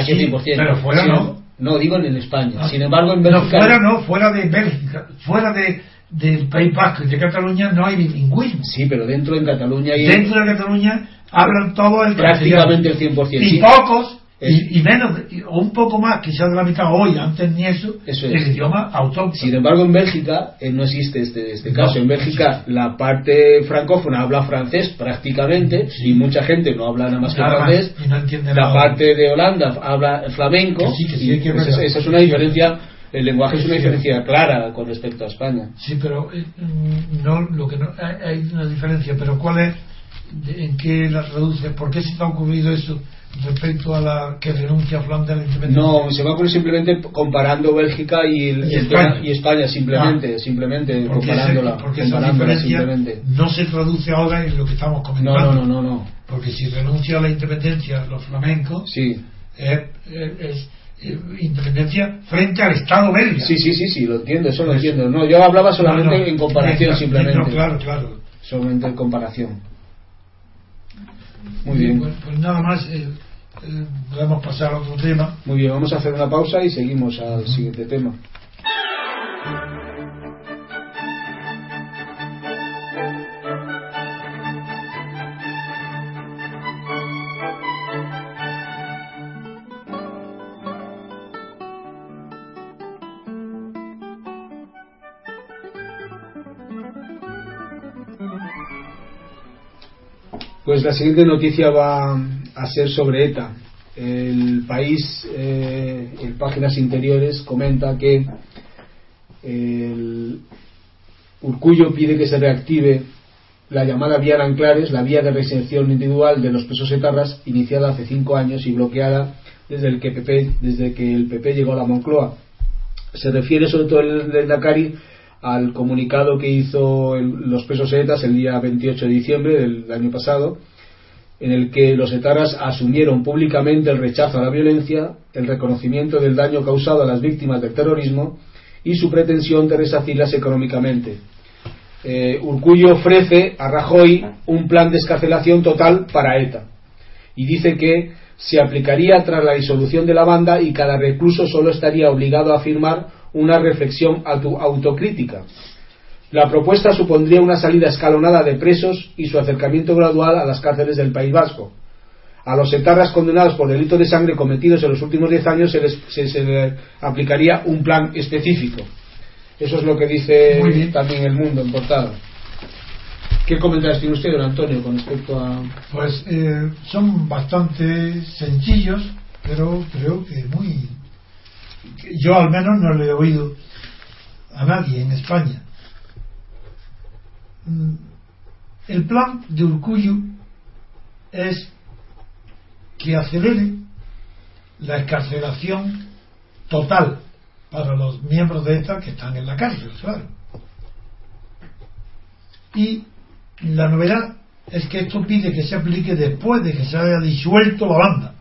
pero fuera no. No, digo en España. Ah. Sin embargo, en Bélgica. No, fuera no, fuera de Bélgica, fuera de, del País Vasco y de Cataluña no hay bilingüismo. Sí, pero dentro de Cataluña Dentro de Cataluña hablan todo el Prácticamente el 100%. Y pocos, y, menos, o un poco más, quizás de la mitad hoy, antes ni eso, Eso el idioma autóctono. Sin embargo, en Bélgica eh, no existe este, este caso. En Bélgica la parte francófona habla francés prácticamente y mucha gente no habla nada más que más, francés. y no entiende La nada. parte de Holanda habla flamenco. Que sí, que y que pues esa es una diferencia. El lenguaje es una diferencia clara con respecto a España. Sí, pero eh, mm, no, lo que no, hay, una diferencia, pero ¿cuál es? de- ¿En qué la reduce? ¿Por qué se te ha ocurrido eso respecto a la que denuncia Flandes a la independencia? No, se me ocurre simplemente comparando Bélgica y, el- Y el España. tema- y España, simplemente, Ah. simplemente porque, comparándola, ese- porque esa comparándola simplemente. no se traduce ahora en lo que estamos No, comentando. no, no, no, no. Porque si renuncia a la independencia los flamencos, Sí, es, es- es, eh, independencia frente al Estado belga. sí, sí, sí, sí, lo entiendo, eso lo entiendo. No, yo hablaba solamente No, no, en comparación, no, simplemente. no, claro, claro. Solamente en comparación. Muy bien. Pues, pues nada más, eh, eh, podemos pasar a otro tema. Muy bien, vamos a hacer una pausa y seguimos al siguiente tema. Pues la siguiente noticia va a ser sobre ETA. El país, eh, en páginas interiores, comenta que el Urcullo pide que se reactive la llamada vía Anclares, la vía de reinserción individual de los presos etarras, iniciada hace cinco años y bloqueada desde el que PP, desde que el PP llegó a la Moncloa. Se refiere sobre todo el del Dakari al comunicado que hizo el- los presos etas el día 28 de diciembre del año pasado, en el que los etarras asumieron públicamente el rechazo a la violencia, el reconocimiento del daño causado a las víctimas del terrorismo y su pretensión de resacirlas económicamente. Eh, ofrece a Rajoy un plan de escarcelación total para ETA y dice que se aplicaría tras la disolución de la banda y cada recluso solo estaría obligado a firmar una reflexión auto- autocrítica. La propuesta supondría una salida escalonada de presos y su acercamiento gradual a las cárceles del País Vasco. A los etarras condenados por delitos de sangre cometidos en los últimos 10 años se les, se- se les aplicaría un plan específico. Eso es lo que dice también el mundo en portada. ¿Qué comentarios tiene usted, don Antonio, con respecto a.? Pues eh, son bastante sencillos, pero creo que muy. Yo al menos no le he oído a nadie en España. Mm, El plan de Urcullo es que acelere la escarcelación total para los miembros de ETA que están en la cárcel, claro. Y la novedad es que esto pide que se aplique después de que se haya disuelto la banda.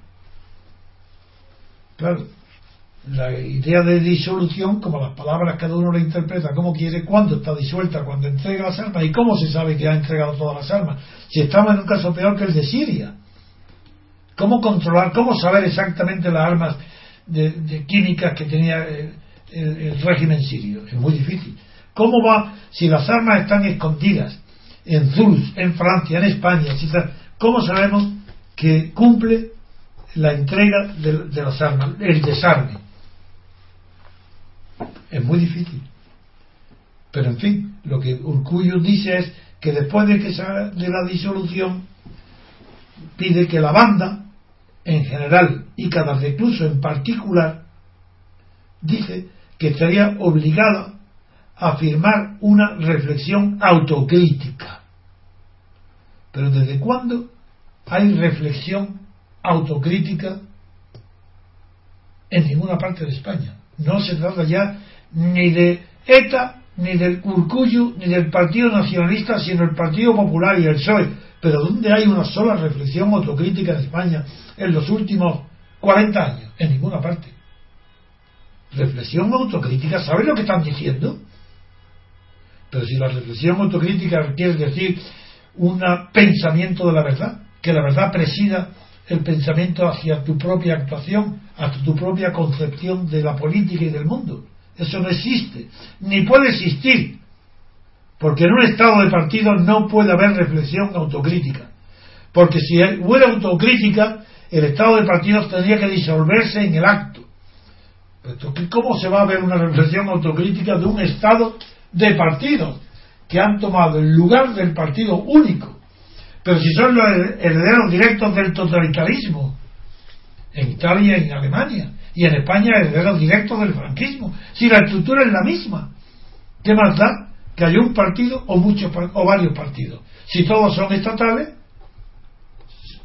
Claro, la idea de disolución, como las palabras cada uno la interpreta como quiere, cuándo está disuelta, cuando entrega las armas y cómo se sabe que ha entregado todas las armas. Si estamos en un caso peor que el de Siria, ¿cómo controlar, cómo saber exactamente las armas de, químicas que tenía el, régimen sirio? Es muy difícil. ¿Cómo va, si las armas están escondidas en Zulus, en Francia, en España, está- ¿cómo sabemos que cumple la entrega de, de las armas, el desarme? Es muy difícil. Pero en fin, lo que Urcullo dice es que después de que de la disolución, pide que la banda, en general, y cada recluso en particular, dice que estaría obligada a firmar una reflexión autocrítica. Pero ¿desde cuándo hay reflexión autocrítica en ninguna parte de España? No se trata ya ni de ETA, ni del Urcullo, ni del Partido Nacionalista, sino el Partido Popular y el PSOE. Pero ¿dónde hay una sola reflexión autocrítica en España en los últimos 40 años? En ninguna parte. Reflexión autocrítica, ¿sabes lo que están diciendo? Pero si la reflexión autocrítica quiere decir un pensamiento de la verdad, que la verdad presida el pensamiento hacia tu propia actuación, hacia tu propia concepción de la política y del mundo. Eso no existe, ni puede existir, porque en un estado de partido no puede haber reflexión autocrítica. Porque si hubiera autocrítica, el estado de partidos tendría que disolverse en el acto. ¿Cómo se va a ver una reflexión autocrítica de un estado de partidos que han tomado el lugar del partido único? Pero si son los herederos directos del totalitarismo, en Italia y en Alemania, y en España herederos directos del franquismo, si la estructura es la misma, ¿qué más da que haya un partido o muchos o varios partidos? Si todos son estatales,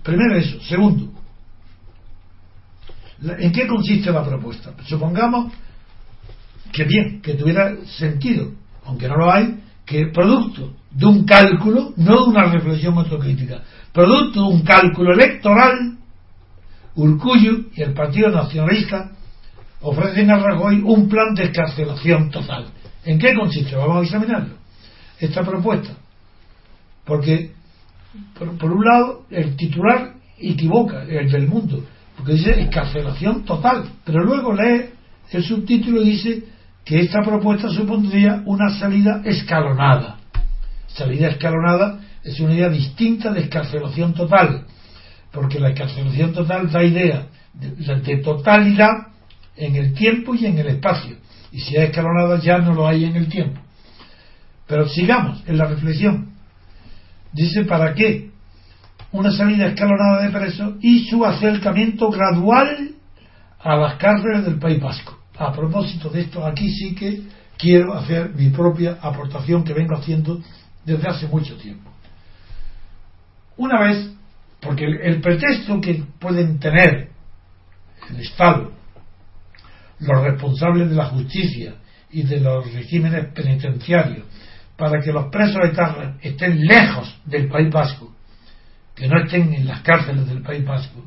primero eso. Segundo, ¿En qué consiste la propuesta? Supongamos que bien, que tuviera sentido, aunque no lo hay, que producto de un cálculo, no de una reflexión autocrítica, producto de un cálculo electoral, Urcuyo y el Partido Nacionalista ofrecen a Rajoy un plan de escarcelación total. ¿En qué consiste? Vamos a examinarlo. Esta propuesta. Porque, por, por un lado, el titular equivoca, el del mundo porque dice escarcelación total, pero luego lee el subtítulo y dice que esta propuesta supondría una salida escalonada. Salida escalonada es una idea distinta de escarcelación total, porque la escarcelación total da idea de, totalidad en el tiempo y en el espacio, y si es escalonada ya no lo hay en el tiempo. Pero sigamos en la reflexión. Dice, ¿para qué? una salida escalonada de presos y su acercamiento gradual a las cárceles del País Vasco. A propósito de esto, aquí sí que quiero hacer mi propia aportación que vengo haciendo desde hace mucho tiempo. Una vez, porque el, pretexto que pueden tener el Estado, los responsables de la justicia y de los regímenes penitenciarios, para que los presos de estén lejos del País Vasco que no estén en las cárceles del País Vasco,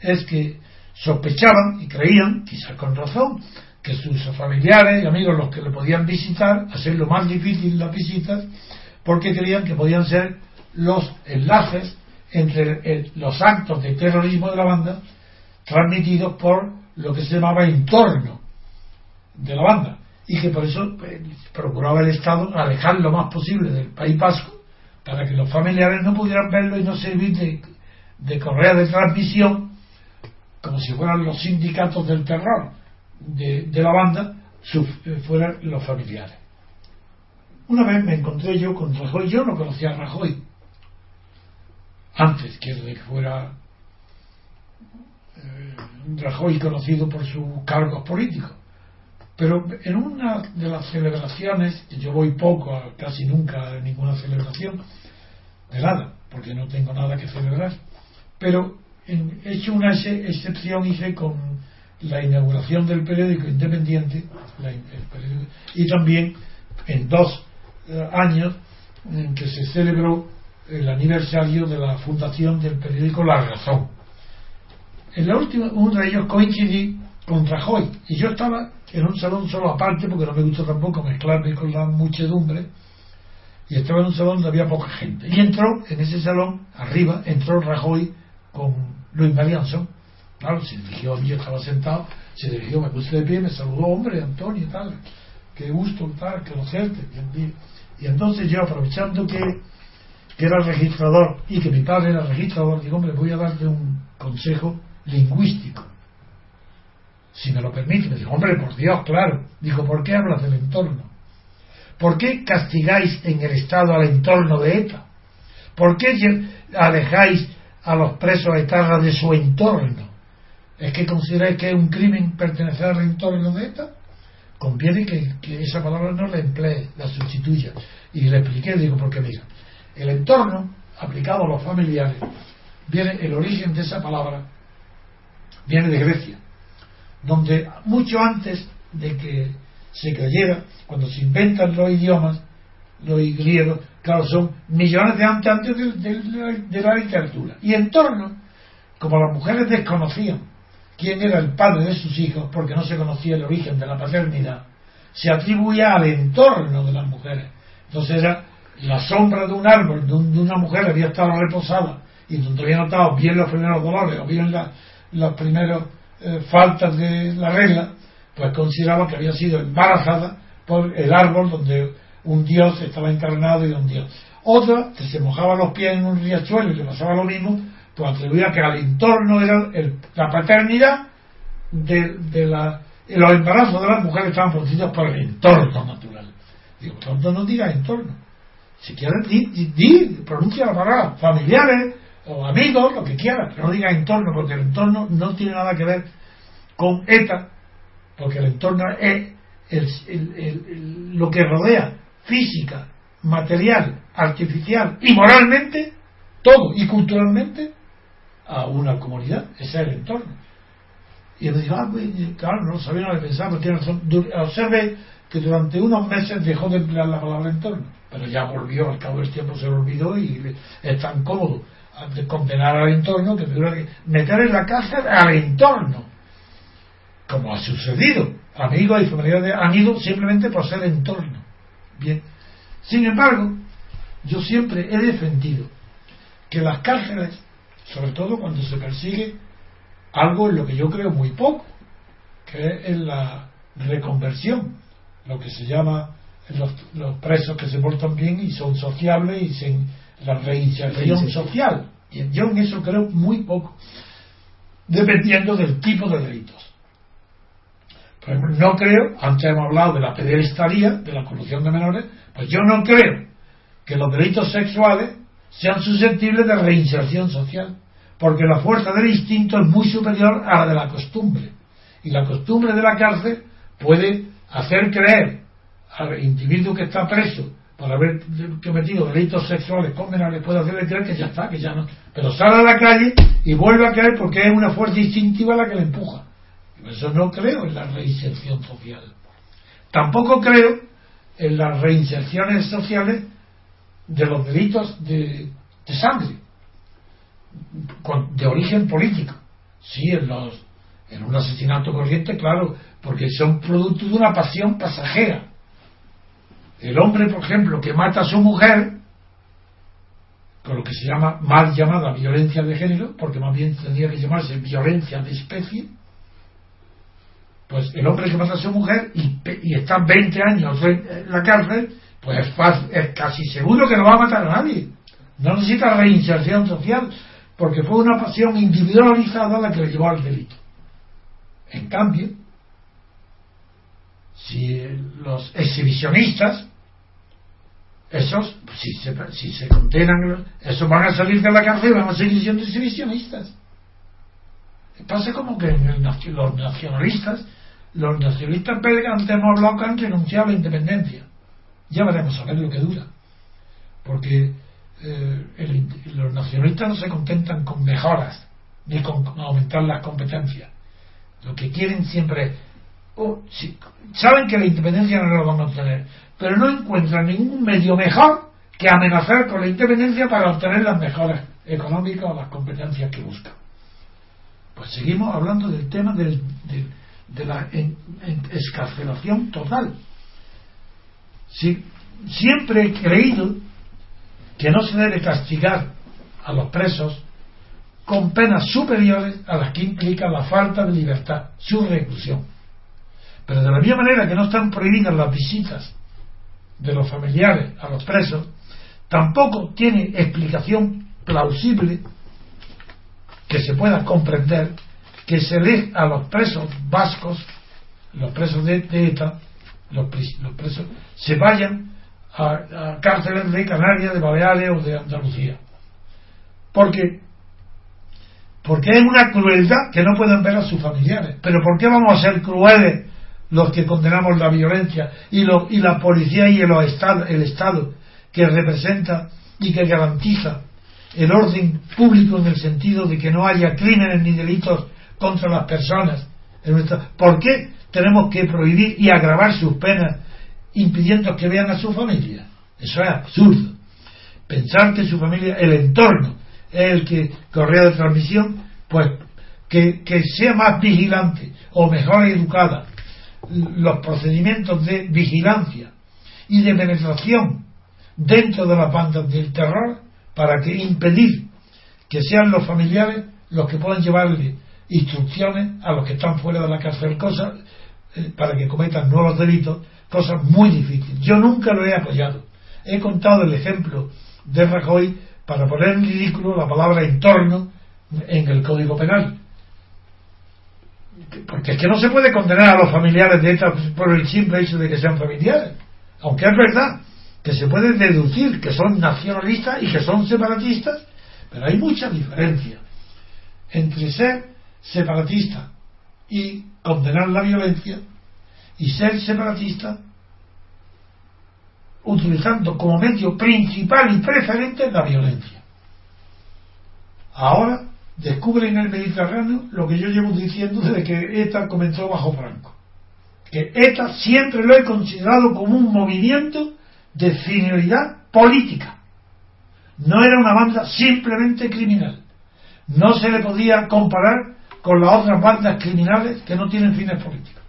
es que sospechaban y creían, quizás con razón, que sus familiares y amigos los que le podían visitar, hacerlo más difícil las visitas, porque creían que podían ser los enlaces entre los actos de terrorismo de la banda transmitidos por lo que se llamaba entorno de la banda y que por eso pues, procuraba el Estado alejar lo más posible del País Vasco para que los familiares no pudieran verlo y no servir de, de correa de transmisión como si fueran los sindicatos del terror de, la banda eh, fueran los familiares. Una vez me encontré yo con Rajoy yo no conocía a Rajoy antes de que fuera eh, Rajoy conocido por sus cargos políticos. Pero en una de las celebraciones, yo voy poco, casi nunca a ninguna celebración, de nada, porque no tengo nada que celebrar, pero he hecho una excepción, hice con la inauguración del periódico independiente, y también en dos eh, años en que se celebró el aniversario de la fundación del periódico La Razón. En la última, uno de ellos coincidí con Rajoy, y yo estaba en un salón solo aparte, porque no me gusta tampoco mezclarme con la muchedumbre, y estaba en un salón donde había poca gente. Y entró, en ese salón, arriba, entró Rajoy con Luis Marianson. Claro, se dirigió a mí, yo estaba sentado, se dirigió, me puse de pie, me saludó, hombre, Antonio, tal, qué gusto, tal, conocerte. Y entonces yo, aprovechando que, que era registrador y que mi padre era registrador, digo, hombre, voy a darte un consejo lingüístico si me lo permite. Me dijo, hombre, por Dios, claro. Dijo, ¿por qué hablas del entorno? ¿Por qué castigáis en el Estado al entorno de ETA? ¿Por qué alejáis a los presos etarras de su entorno? ¿Es que consideráis que es un crimen pertenecer al entorno de ETA? Conviene que, que esa palabra no la emplee, la sustituya. Y le expliqué, digo, porque mira, el entorno aplicado a los familiares, viene el origen de esa palabra, viene de Grecia donde mucho antes de que se creyera, cuando se inventan los idiomas, los griegos, claro, son millones de años antes de, la literatura. Y en torno, como las mujeres desconocían quién era el padre de sus hijos, porque no se conocía el origen de la paternidad, se atribuía al entorno de las mujeres. Entonces era la sombra de un árbol, de, una mujer había estado reposada y donde había notado bien los primeros dolores o bien los primeros eh, faltas de la regla, pues consideraba que había sido embarazada por el árbol donde un dios estaba encarnado y un dios. Otra, que se mojaba los pies en un riachuelo y le pasaba lo mismo, pues atribuía que al entorno era la paternidad de, de la, los embarazos de las mujeres estaban producidos por el entorno natural. Digo, tanto no diga entorno. Si quieres, di, pronuncia la palabra familiares o amigos, lo que quieras, pero no diga entorno, porque el entorno no tiene nada que ver con ETA, porque el entorno es lo que rodea física, material, artificial y moralmente, todo, y culturalmente, a una comunidad. Ese es el entorno. Y él dijo, ah, pues, claro, no sabía, no le pensaba, tiene razón. Observe que durante unos meses dejó de emplear la palabra entorno, pero ya volvió, al cabo del tiempo se lo olvidó y es tan cómodo de condenar al entorno que que meter en la cárcel al entorno, como ha sucedido. Amigos y familiares han ido simplemente por ser entorno. Bien. Sin embargo, yo siempre he defendido que las cárceles, sobre todo cuando se persigue algo en lo que yo creo muy poco, que es la reconversión, lo que se llama los, presos que se portan bien y son sociables y sin la reinserción social. Y yo en eso creo muy poco, dependiendo del tipo de delitos. Por ejemplo, no creo, antes hemos hablado de la pederestaría, de la corrupción de menores, pues yo no creo que los delitos sexuales sean susceptibles de reinserción social, porque la fuerza del instinto es muy superior a la de la costumbre. Y la costumbre de la cárcel puede hacer creer al individuo que está preso por haber cometido delitos sexuales con menores, puede hacerle creer que ya está, que ya no. Pero sale a la calle y vuelve a caer porque es una fuerza instintiva la que le empuja. Eso no creo en la reinserción social. Tampoco creo en las reinserciones sociales de los delitos de, sangre, de origen político. Sí, en, los, en un asesinato corriente, claro, porque son producto de una pasión pasajera. El hombre, por ejemplo, que mata a su mujer, con lo que se llama mal llamada violencia de género, porque más bien tendría que llamarse violencia de especie, pues el hombre que mata a su mujer y, está 20 años en la cárcel, pues es, casi seguro que no va a matar a nadie. No necesita reinserción social, porque fue una pasión individualizada la que le llevó al delito. En cambio, si los exhibicionistas, esos, si se, si se condenan, esos van a salir de la cárcel y van a seguir siendo exhibicionistas. Pasa como que los nacionalistas los nacionalistas belgas antes que han renunciado a la independencia. Ya veremos a ver lo que dura. Porque eh, los nacionalistas no se contentan con mejoras ni con aumentar las competencias. Lo que quieren siempre es. Oh, saben que la independencia no la van a obtener, pero no encuentran ningún medio mejor que amenazar con la independencia para obtener las mejoras económicas o las competencias que buscan. Pues seguimos hablando del tema de la escarcelación total. Siempre he creído que no se debe castigar a los presos con penas superiores a las que implica la falta de libertad, su reclusión. Pero de la misma manera que no están prohibidas las visitas de los familiares a los presos, tampoco tiene explicación plausible que se pueda comprender que se dé a los presos vascos, los presos de, ETA, los, presos, se vayan a, cárceles de Canarias, de Baleares o de Andalucía. Porque porque es una crueldad que no pueden ver a sus familiares. Pero ¿por qué vamos a ser crueles los que condenamos la violencia y, lo, y la policía y el el Estado que representa y que garantiza el orden público en el sentido de que no haya crímenes ni delitos contra las personas. ¿Por qué tenemos que prohibir y agravar sus penas impidiendo que vean a su familia? Eso es absurdo. Pensar que su familia, el entorno, es el que correa de transmisión, pues que, que sea más vigilante o mejor educada los procedimientos de vigilancia y de penetración dentro de las bandas del terror para que impedir que sean los familiares los que puedan llevarle instrucciones a los que están fuera de la cárcel, cosas para que cometan nuevos delitos, cosas muy difíciles. Yo nunca lo he apoyado. He contado el ejemplo de Rajoy para poner en ridículo la palabra entorno en el Código Penal. Porque es que no se puede condenar a los familiares de ETA por el simple hecho de que sean familiares. Aunque es verdad que se puede deducir que son nacionalistas y que son separatistas, pero hay mucha diferencia entre ser separatista y condenar la violencia y ser separatista utilizando como medio principal y preferente la violencia. Ahora descubren en el Mediterráneo lo que yo llevo diciendo desde que ETA comenzó bajo Franco. Que ETA siempre lo he considerado como un movimiento de finalidad política. No era una banda simplemente criminal. No se le podía comparar con las otras bandas criminales que no tienen fines políticos.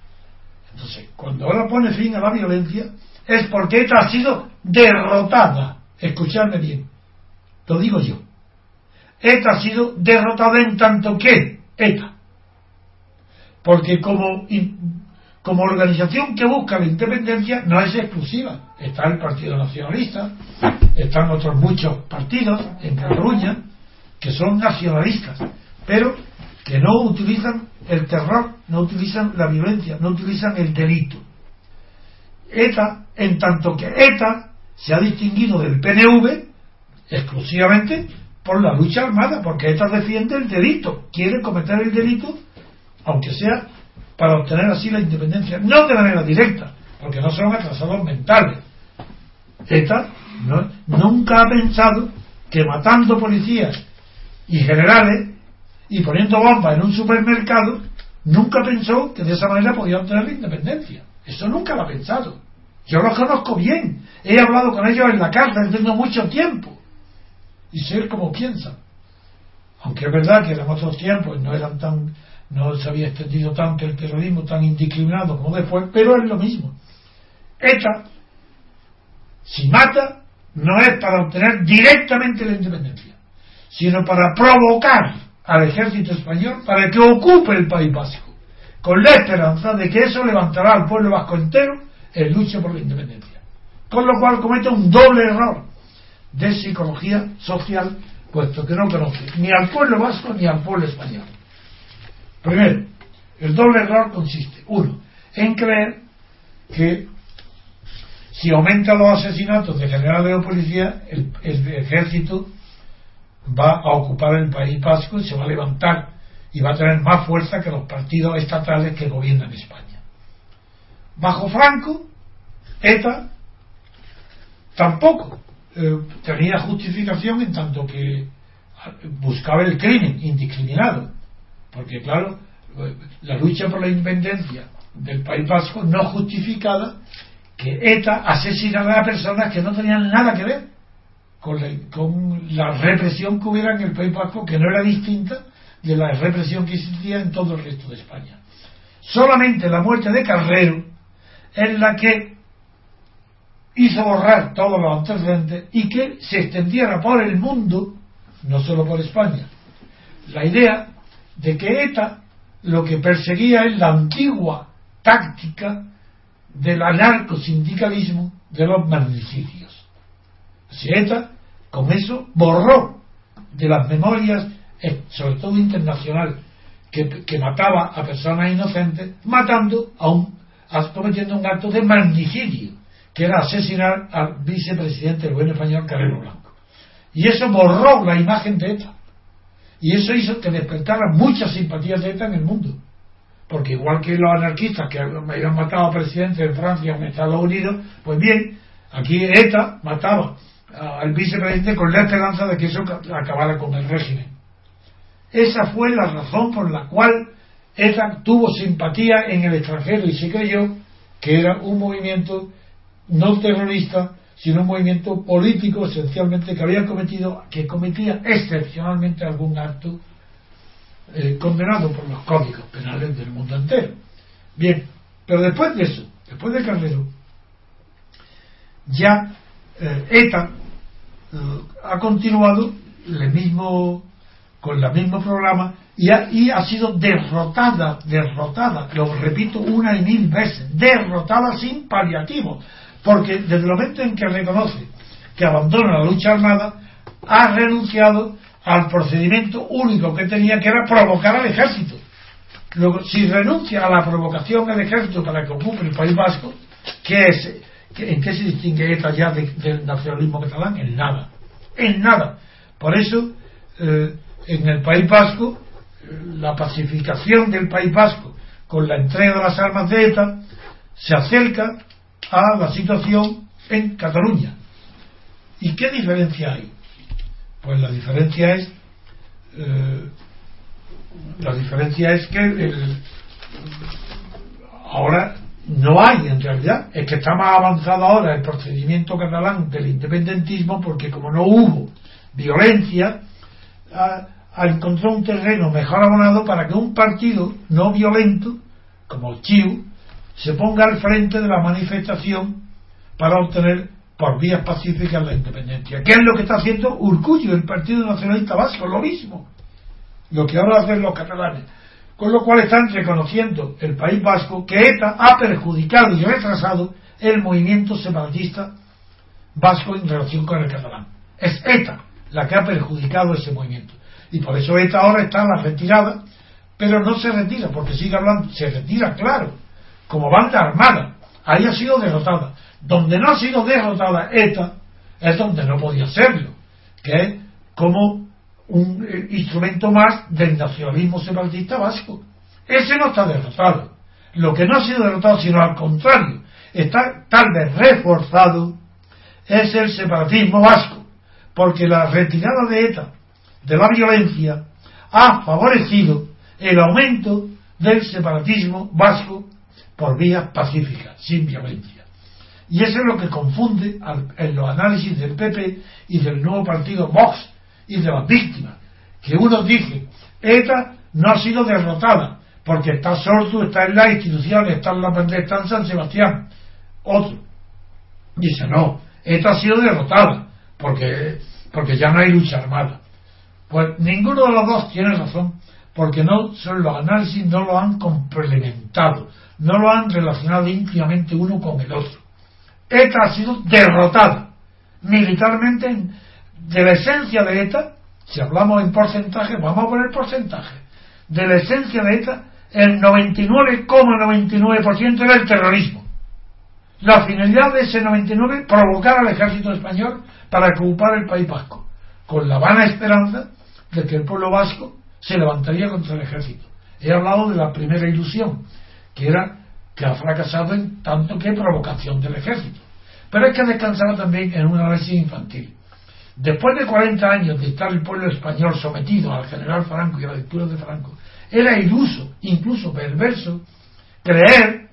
Entonces, cuando ahora pone fin a la violencia, es porque ETA ha sido derrotada. Escuchadme bien, lo digo yo. ETA ha sido derrotada en tanto que ETA. Porque como, como organización que busca la independencia no es exclusiva. Está el Partido Nacionalista, están otros muchos partidos en Cataluña que son nacionalistas, pero que no utilizan el terror, no utilizan la violencia, no utilizan el delito. ETA, en tanto que ETA se ha distinguido del PNV exclusivamente por la lucha armada, porque ETA defiende el delito, quiere cometer el delito, aunque sea para obtener así la independencia, no de manera directa, porque no son atrasados mentales. ETA nunca ha pensado que matando policías y generales y poniendo bombas en un supermercado, nunca pensó que de esa manera podía obtener la independencia. Eso nunca lo ha pensado. Yo los conozco bien. He hablado con ellos en la cárcel, tengo mucho tiempo. Y sé cómo piensan. Aunque es verdad que en otros tiempos no eran tan, no se había extendido tanto el terrorismo tan indiscriminado como después, pero es lo mismo. ETA, si mata, no es para obtener directamente la independencia, sino para provocar al ejército español para que ocupe el País Básico, con la esperanza de que eso levantará al pueblo vasco entero en lucha por la independencia. Con lo cual comete un doble error de psicología social, puesto que no conoce ni al pueblo vasco ni al pueblo español. Primero, el doble error consiste, uno, en creer que si aumenta los asesinatos de generales de policía, el, el ejército va a ocupar el País Vasco y se va a levantar y va a tener más fuerza que los partidos estatales que gobiernan España. Bajo Franco, ETA tampoco eh, tenía justificación en tanto que buscaba el crimen indiscriminado. Porque, claro, la lucha por la independencia del País Vasco no justificaba que ETA asesinara a personas que no tenían nada que ver con la, con la represión que hubiera en el País Vasco, que no era distinta de la represión que existía en todo el resto de España. Solamente la muerte de Carrero es la que hizo borrar todos los antecedentes y que se extendiera por el mundo, no solo por España, la idea de que ETA lo que perseguía es la antigua táctica del anarcosindicalismo de los magnicidios. Si ETA con eso borró de las memorias, eh, sobre todo internacional, que, que mataba a personas inocentes, matando a un cometiendo un acto de magnicidio, que era asesinar al vicepresidente del gobierno español, Carrero Blanco. Y eso borró la imagen de ETA. Y eso hizo que despertara muchas simpatías de ETA en el mundo. Porque igual que los anarquistas que habían matado al presidente de Francia en Estados Unidos, pues bien, aquí ETA mataba al vicepresidente con la esperanza de que eso acabara con el régimen. Esa fue la razón por la cual ETA tuvo simpatía en el extranjero y se creyó que era un movimiento no terrorista, sino un movimiento político esencialmente que había cometido, que cometía excepcionalmente algún acto eh, condenado por los códigos penales del mundo entero. Bien, pero después de eso, después de Carrero, ya eh, ETA ha continuado el mismo, con el mismo programa y ha, sido derrotada, derrotada, lo repito una y mil veces, derrotada sin paliativo, porque desde el momento en que reconoce que abandona la lucha armada, ha renunciado al procedimiento único que tenía, que era provocar al ejército. Si renuncia a la provocación al ejército para que ocupe el País Vasco, ¿qué es, ¿en qué se distingue ETA ya del nacionalismo catalán? En nada. En nada. Por eso, eh, en el País Vasco, la pacificación del País Vasco con la entrega de las armas de ETA se acerca a la situación en Cataluña. ¿Y qué diferencia hay? Pues la diferencia es eh, la diferencia es que ahora no hay en realidad, es que está más avanzado ahora el procedimiento catalán del independentismo porque como no hubo violencia, encontró un terreno mejor abonado para que un partido no violento, como el CHIU, se ponga al frente de la manifestación para obtener por vías pacíficas la independencia. ¿Qué es lo que está haciendo Urcullo, el Partido Nacionalista Vasco? Lo mismo. Lo que ahora hacen los catalanes. Con lo cual están reconociendo el País Vasco que ETA ha perjudicado y retrasado el movimiento separatista vasco en relación con el catalán. Es ETA la que ha perjudicado ese movimiento. Y por eso ETA ahora está en la retirada, pero no se retira, porque sigue hablando, se retira, claro, como banda armada. Ahí ha sido derrotada. Donde no ha sido derrotada ETA es donde no podía serlo, que es como un eh, instrumento más del nacionalismo separatista vasco. Ese no está derrotado. Lo que no ha sido derrotado, sino al contrario, está tal vez reforzado, es el separatismo vasco, porque la retirada de ETA de la violencia ha favorecido el aumento del separatismo vasco por vías pacíficas, sin violencia. Y eso es lo que confunde en los análisis del PP y del nuevo partido Vox y de las víctimas. Que uno dice, ETA no ha sido derrotada, porque está Sortu, está en la institución, está en la está en San Sebastián. Otro dice, no, ETA ha sido derrotada, porque, porque ya no hay lucha armada. Pues ninguno de los dos tiene razón, porque no son los análisis no lo han complementado no lo han relacionado íntimamente uno con el otro. ETA ha sido derrotada militarmente de la esencia de ETA, si hablamos en porcentaje, vamos a poner porcentaje, de la esencia de ETA, el 99,99% era el terrorismo. La finalidad de ese 99 provocar al ejército español para ocupar el País Vasco, con la vana esperanza de que el pueblo vasco se levantaría contra el ejército. He hablado de la primera ilusión, que era que ha fracasado en tanto que provocación del ejército. Pero es que descansaba también en una análisis infantil. Después de 40 años de estar el pueblo español sometido al general Franco y a la dictadura de Franco, era iluso, incluso perverso, creer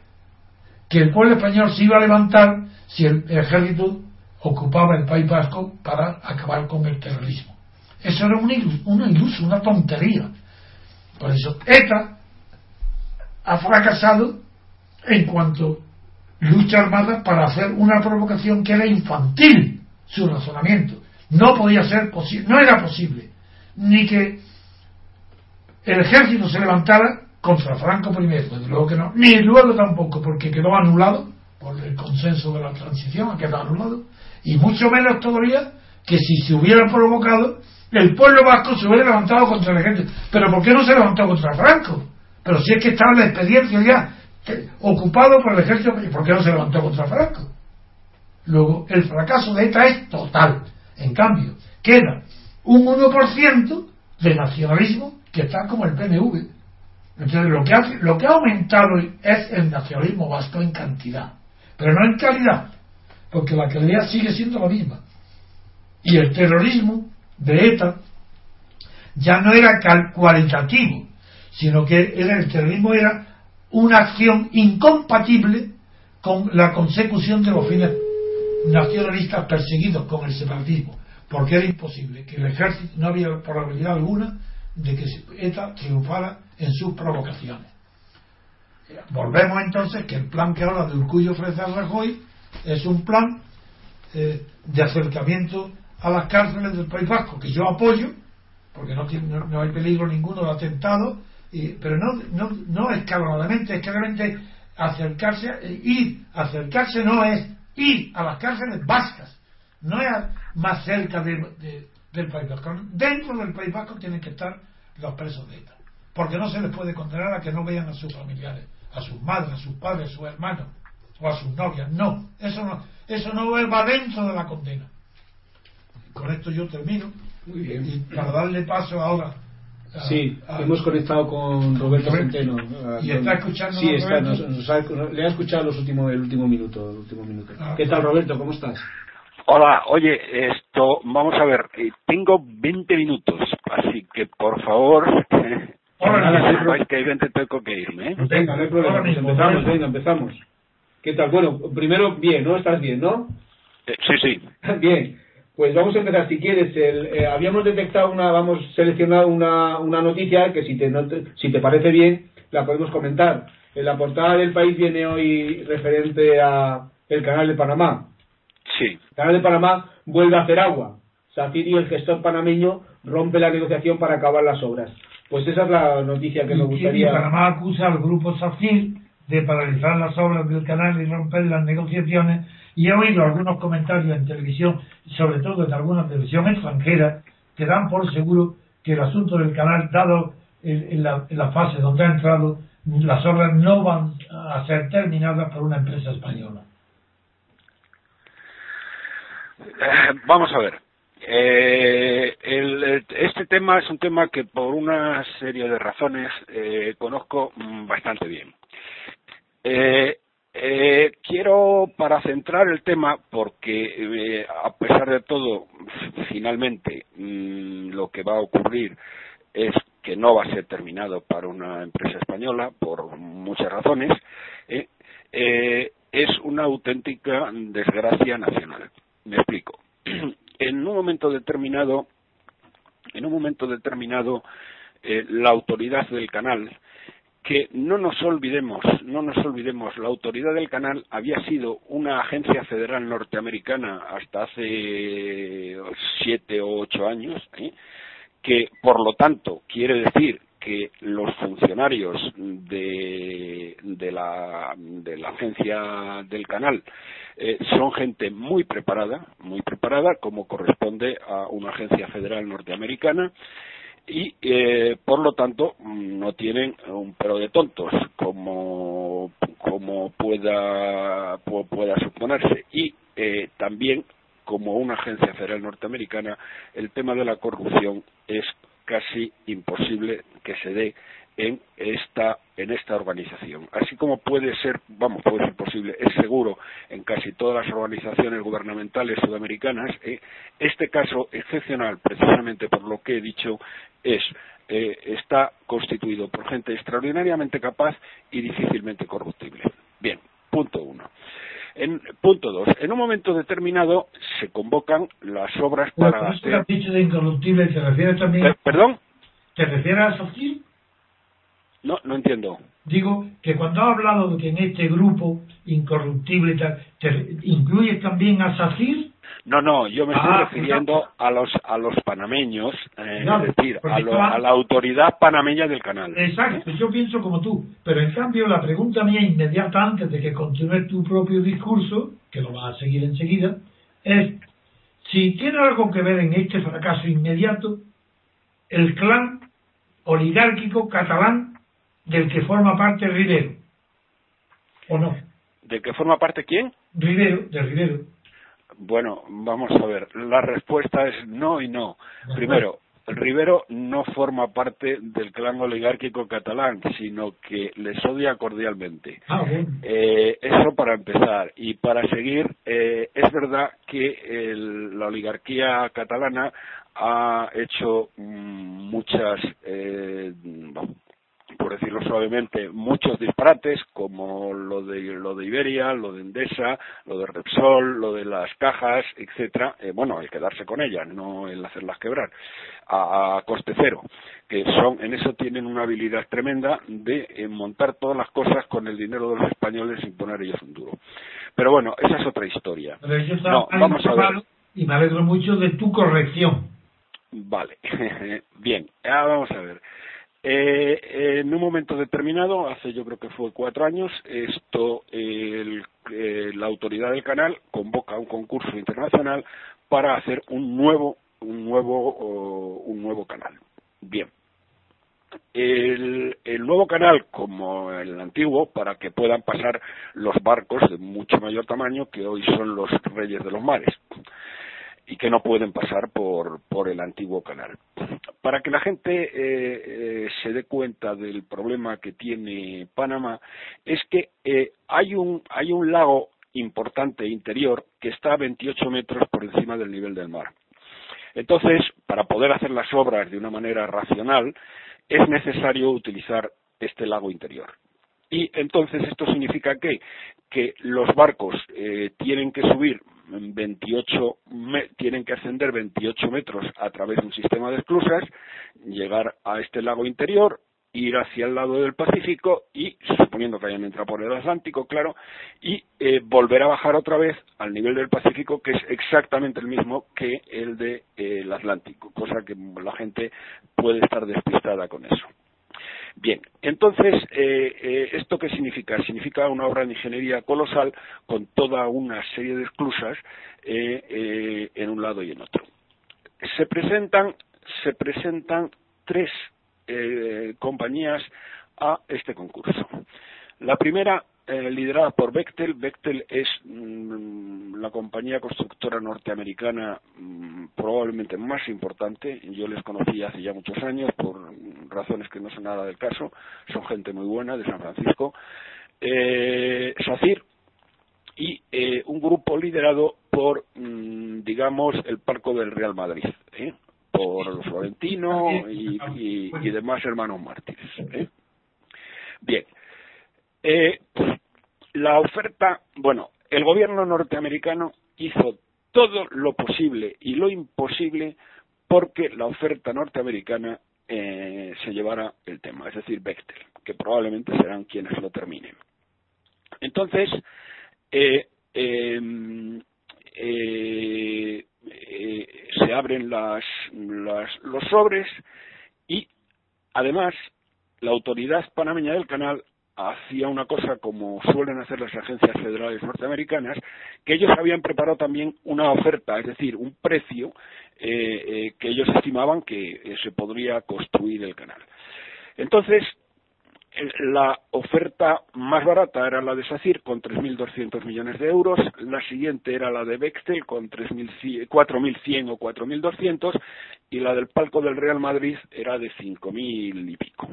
que el pueblo español se iba a levantar si el ejército ocupaba el País Vasco para acabar con el terrorismo. Eso era un iluso, una iluso, una tontería. Por eso, ETA ha fracasado en cuanto lucha armada para hacer una provocación que era infantil su razonamiento. No podía ser posible, no era posible, ni que el ejército se levantara contra Franco primero, desde luego que no, ni luego tampoco, porque quedó anulado por el consenso de la transición, quedado anulado, y mucho menos todavía que si se hubiera provocado, el pueblo vasco se hubiera levantado contra el ejército. Pero ¿por qué no se levantó contra Franco? Pero si es que estaba la experiencia ya, ocupado por el ejército, ¿por qué no se levantó contra Franco? Luego, el fracaso de ETA es total. En cambio, queda un 1% de nacionalismo que está como el PNV. Entonces, lo que, ha, lo que ha aumentado es el nacionalismo vasco en cantidad, pero no en calidad, porque la calidad sigue siendo la misma. Y el terrorismo de ETA ya no era cualitativo, sino que el terrorismo era una acción incompatible con la consecución de los fines nacionalistas perseguidos con el separatismo, porque era imposible que el ejército no había probabilidad alguna de que ETA triunfara en sus provocaciones. Volvemos entonces que el plan que habla de Urcullo ofrece a Rajoy es un plan eh, de acercamiento a las cárceles del País Vasco, que yo apoyo, porque no, tiene, no hay peligro ninguno de atentado pero no, no, no escalonadamente, es claramente acercarse, eh, ir, acercarse no es ir a las cárceles vascas, no es más cerca de, del País Vasco. Dentro del País Vasco tienen que estar los presos de ETA. Porque no se les puede condenar a que no vean a sus familiares, a sus madres, a sus padres, a sus hermanos o a sus novias. No, eso no, eso no va dentro de la condena. Con esto yo termino. Muy bien. Y para darle paso ahora. A- sí, a- hemos conectado con Roberto. Centeno. ¿Y está escuchando Sí, está, nos- nos ha- le ha escuchado los últimos, el último minuto. El último minuto. Ah. ¿Qué tal, Roberto? ¿Cómo estás? Hola, oye, esto, vamos a ver, eh, tengo 20 minutos, así que por favor, sepáis que evidente tengo que irme, ¿eh? Venga, no hay problema. Pues empezamos, venga, empezamos. ¿Qué tal? Bueno, primero, bien, ¿no? ¿Estás bien, no? Eh, sí, sí. Bien, pues vamos a empezar. Si quieres, el, eh, habíamos detectado una, vamos seleccionado una, una noticia que si te, no te- si te parece bien, la podemos comentar. En la portada del país viene hoy referente a el canal de Panamá. Sí. El canal de Panamá vuelve a hacer agua. Safiri, el gestor panameño, rompe la negociación para acabar las obras. Pues esa es la noticia que Y gustaría. Panamá acusa al grupo SACIR de paralizar las obras del canal y romper las negociaciones. Y he oído algunos comentarios en televisión, sobre todo en alguna televisión extranjera, que dan por seguro que el asunto del canal, dado en, la, fase donde ha entrado, las obras no van a ser terminadas por una empresa española. Eh, vamos a ver. Eh, este tema es un tema que por una serie de razones eh, conozco mm, bastante bien. Eh, quiero, para centrar el tema, porque eh, a pesar de todo, finalmente mm, lo que va a ocurrir es que no va a ser terminado para una empresa española por muchas razones, eh, es una auténtica desgracia nacional. Me explico. En un momento determinado, en un momento determinado, la autoridad del canal que no nos olvidemos, no nos olvidemos, la autoridad del canal había sido una agencia federal norteamericana hasta hace siete o ocho años, que por lo tanto quiere decir que los funcionarios de, de, la, de la agencia del canal eh, son gente muy preparada, muy preparada, como corresponde a una agencia federal norteamericana, y eh, por lo tanto no tienen un pero de tontos como como pueda pu- pueda suponerse. Y eh, también como una agencia federal norteamericana el tema de la corrupción es casi imposible que se dé en esta en esta organización así como puede ser vamos puede ser posible es seguro en casi todas las organizaciones gubernamentales sudamericanas eh, este caso excepcional precisamente por lo que he dicho es eh, está constituido por gente extraordinariamente capaz y difícilmente corruptible. Bien punto uno. En, punto dos en un momento determinado se convocan las obras Pero para esto que hacer dicho de incorruptible, ¿te refieres también, Per- perdón te refieres a SACIR? No no entiendo Digo que cuando has hablado de que en este grupo incorruptible tal, ¿te incluyes también a SACIR? No, no, yo me estoy Ah, refiriendo a los a los panameños, eh, es decir, a, lo- a la autoridad panameña del canal. Exacto, yo pienso como tú, pero en cambio la pregunta mía inmediata antes de que continúes tu propio discurso, que lo vas a seguir enseguida, es si tiene algo que ver en este fracaso inmediato el clan oligárquico catalán del que forma parte Rivero, ¿o no? ¿De qué forma parte quién? Rivero, de Rivero. Bueno, vamos a ver. La respuesta es no y no. Ajá. Primero, Rivero no forma parte del clan oligárquico catalán, sino que les odia cordialmente. Ah, bueno. Eh, eso para empezar. Y para seguir, eh, es verdad que el- la oligarquía catalana ha hecho mm, muchas, eh, por decirlo suavemente, muchos disparates, como lo de, lo de Iberia, lo de Endesa, lo de Repsol, lo de las cajas, etcétera. Eh, bueno, el quedarse con ellas, no el hacerlas quebrar, a, a coste cero. Que son, en eso tienen una habilidad tremenda de eh, montar todas las cosas con el dinero de los españoles sin poner ellos un duro. Pero bueno, esa es otra historia. No, vamos a ver. y me alegro mucho de tu corrección. Vale, bien, ahora vamos a ver. Eh, en un momento determinado, hace yo creo que fue cuatro años, esto, el- eh, la autoridad del canal convoca un concurso internacional para hacer un nuevo un nuevo, un nuevo canal. Bien. El, el, nuevo canal como el antiguo para que puedan pasar los barcos de mucho mayor tamaño que hoy son los reyes de los mares y que no pueden pasar por, por el antiguo canal. Para que la gente eh, eh, se dé cuenta del problema que tiene Panamá, es que eh, hay, un, hay un lago importante interior que está a 28 metros por encima del nivel del mar. Entonces, para poder hacer las obras de una manera racional, es necesario utilizar este lago interior. Y entonces esto significa que, que los barcos tienen que subir 28 tienen que ascender 28 metros a través de un sistema de esclusas, llegar a este lago interior, ir hacia el lado del Pacífico y, suponiendo que hayan entrado por el Atlántico, claro, y eh, volver a bajar otra vez al nivel del Pacífico, que es exactamente el mismo que el del de, eh, Atlántico, cosa que la gente puede estar despistada con eso. Bien, entonces, eh, eh, ¿esto qué significa? Significa una obra de ingeniería colosal con toda una serie de esclusas eh, en un lado y en otro. Se presentan, se presentan tres compañías a este concurso. La primera eh, liderada por Bechtel. Bechtel es mm, la compañía constructora norteamericana mm, probablemente más importante. Yo les conocí hace ya muchos años por razones que no son nada del caso. Son gente muy buena de San Francisco. Eh, SACIR y eh, un grupo liderado por, mm, digamos, el Parco del Real Madrid. ¿eh? por Florentino y, y, demás hermanos mártires. Bien, eh, la oferta, bueno, el gobierno norteamericano hizo todo lo posible y lo imposible porque la oferta norteamericana eh, se llevara el tema, es decir, Bechtel, que probablemente serán quienes lo terminen. Entonces, eh, em, eh, se abren las, los sobres y, además, la autoridad panameña del canal hacía una cosa como suelen hacer las agencias federales norteamericanas, que ellos habían preparado también una oferta, es decir, un precio eh, eh, que ellos estimaban que eh, se podría construir el canal. Entonces, la oferta más barata era la de SACIR con 3.200 millones de euros, la siguiente era la de Bextel con 4.100 o 4.200 y la del palco del Real Madrid era de 5.000 y pico.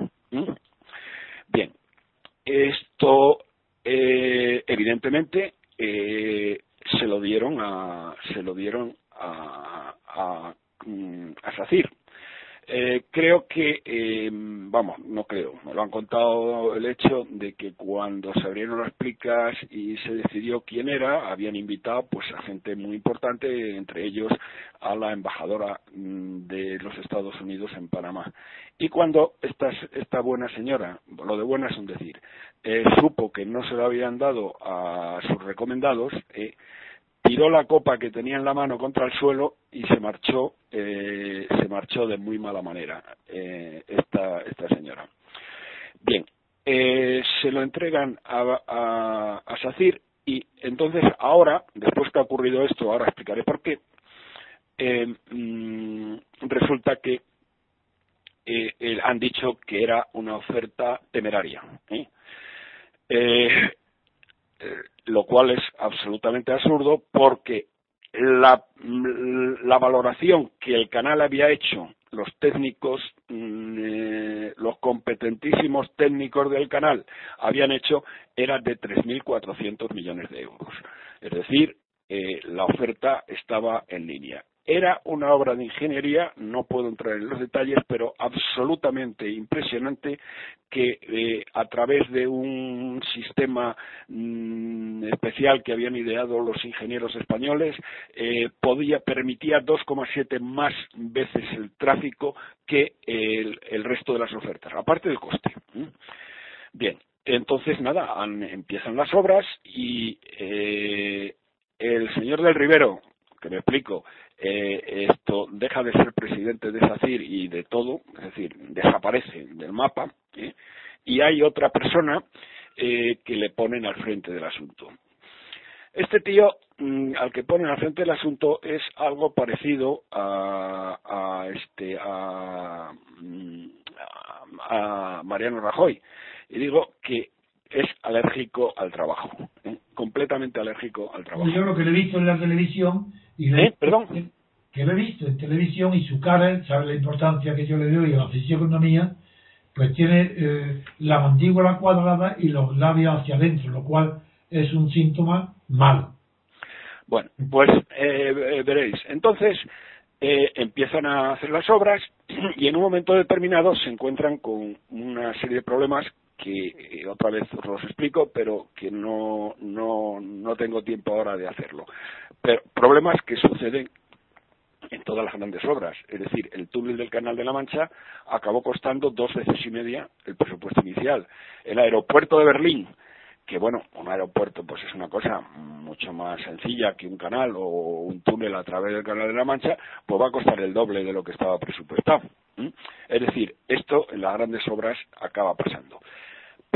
Bien, esto, eh, evidentemente, eh, se lo dieron a, se lo dieron a, a, mm, a SACIR. Eh, creo que, eh, vamos, no creo, me lo han contado el hecho de que cuando se abrieron las plicas y se decidió quién era, habían invitado pues a gente muy importante, entre ellos a la embajadora mm, de los Estados Unidos en Panamá. Y cuando esta, esta buena señora, lo de buena es un decir, eh, supo que no se lo habían dado a sus recomendados, eh, tiró la copa que tenía en la mano contra el suelo y se marchó, eh, se marchó de muy mala manera eh, esta, esta señora. Bien, eh, se lo entregan a, a, SACIR y entonces ahora, después que ha ocurrido esto, ahora explicaré por qué, eh, mm, resulta que eh, han dicho que era una oferta temeraria. Eh, lo cual es absolutamente absurdo porque la, la, valoración que el canal había hecho los técnicos, mm, eh, los competentísimos técnicos del canal habían hecho era de 3.400 millones de euros. Es decir, eh, la oferta estaba en línea. Era una obra de ingeniería, no puedo entrar en los detalles, pero absolutamente impresionante que eh, a través de un sistema mm, especial que habían ideado los ingenieros españoles eh, podía permitía 2,7 más veces el tráfico que el, el, resto de las ofertas, aparte del coste. Bien, entonces nada, han, empiezan las obras y eh, el señor del Rivero, que me explico, eh, esto deja de ser presidente de SACIR y de todo, es decir, desaparece del mapa, y hay otra persona eh, que le ponen al frente del asunto. Este tío mm, al que pone al frente del asunto es algo parecido a, a este a, mm, a, Mariano Rajoy y digo que es alérgico al trabajo, ¿eh? completamente alérgico al trabajo. Yo lo que le he visto en la televisión y ¿Eh? perdón que lo he visto en televisión y su cara, sabe la importancia que yo le doy a la fisionomía, pues tiene eh, la mandíbula cuadrada y los labios hacia adentro, lo cual es un síntoma malo. Bueno, pues eh, veréis. Entonces eh, empiezan a hacer las obras y en un momento determinado se encuentran con una serie de problemas que otra vez os explico, pero que no, no, no tengo tiempo ahora de hacerlo. Pero problemas que suceden en todas las grandes obras. Es decir, el túnel del Canal de la Mancha acabó costando dos veces y media el presupuesto inicial. El aeropuerto de Berlín, que bueno, un aeropuerto pues es una cosa mucho más sencilla que un canal o un túnel a través del Canal de la Mancha, pues va a costar el doble de lo que estaba presupuestado. Es decir, esto en las grandes obras acaba pasando.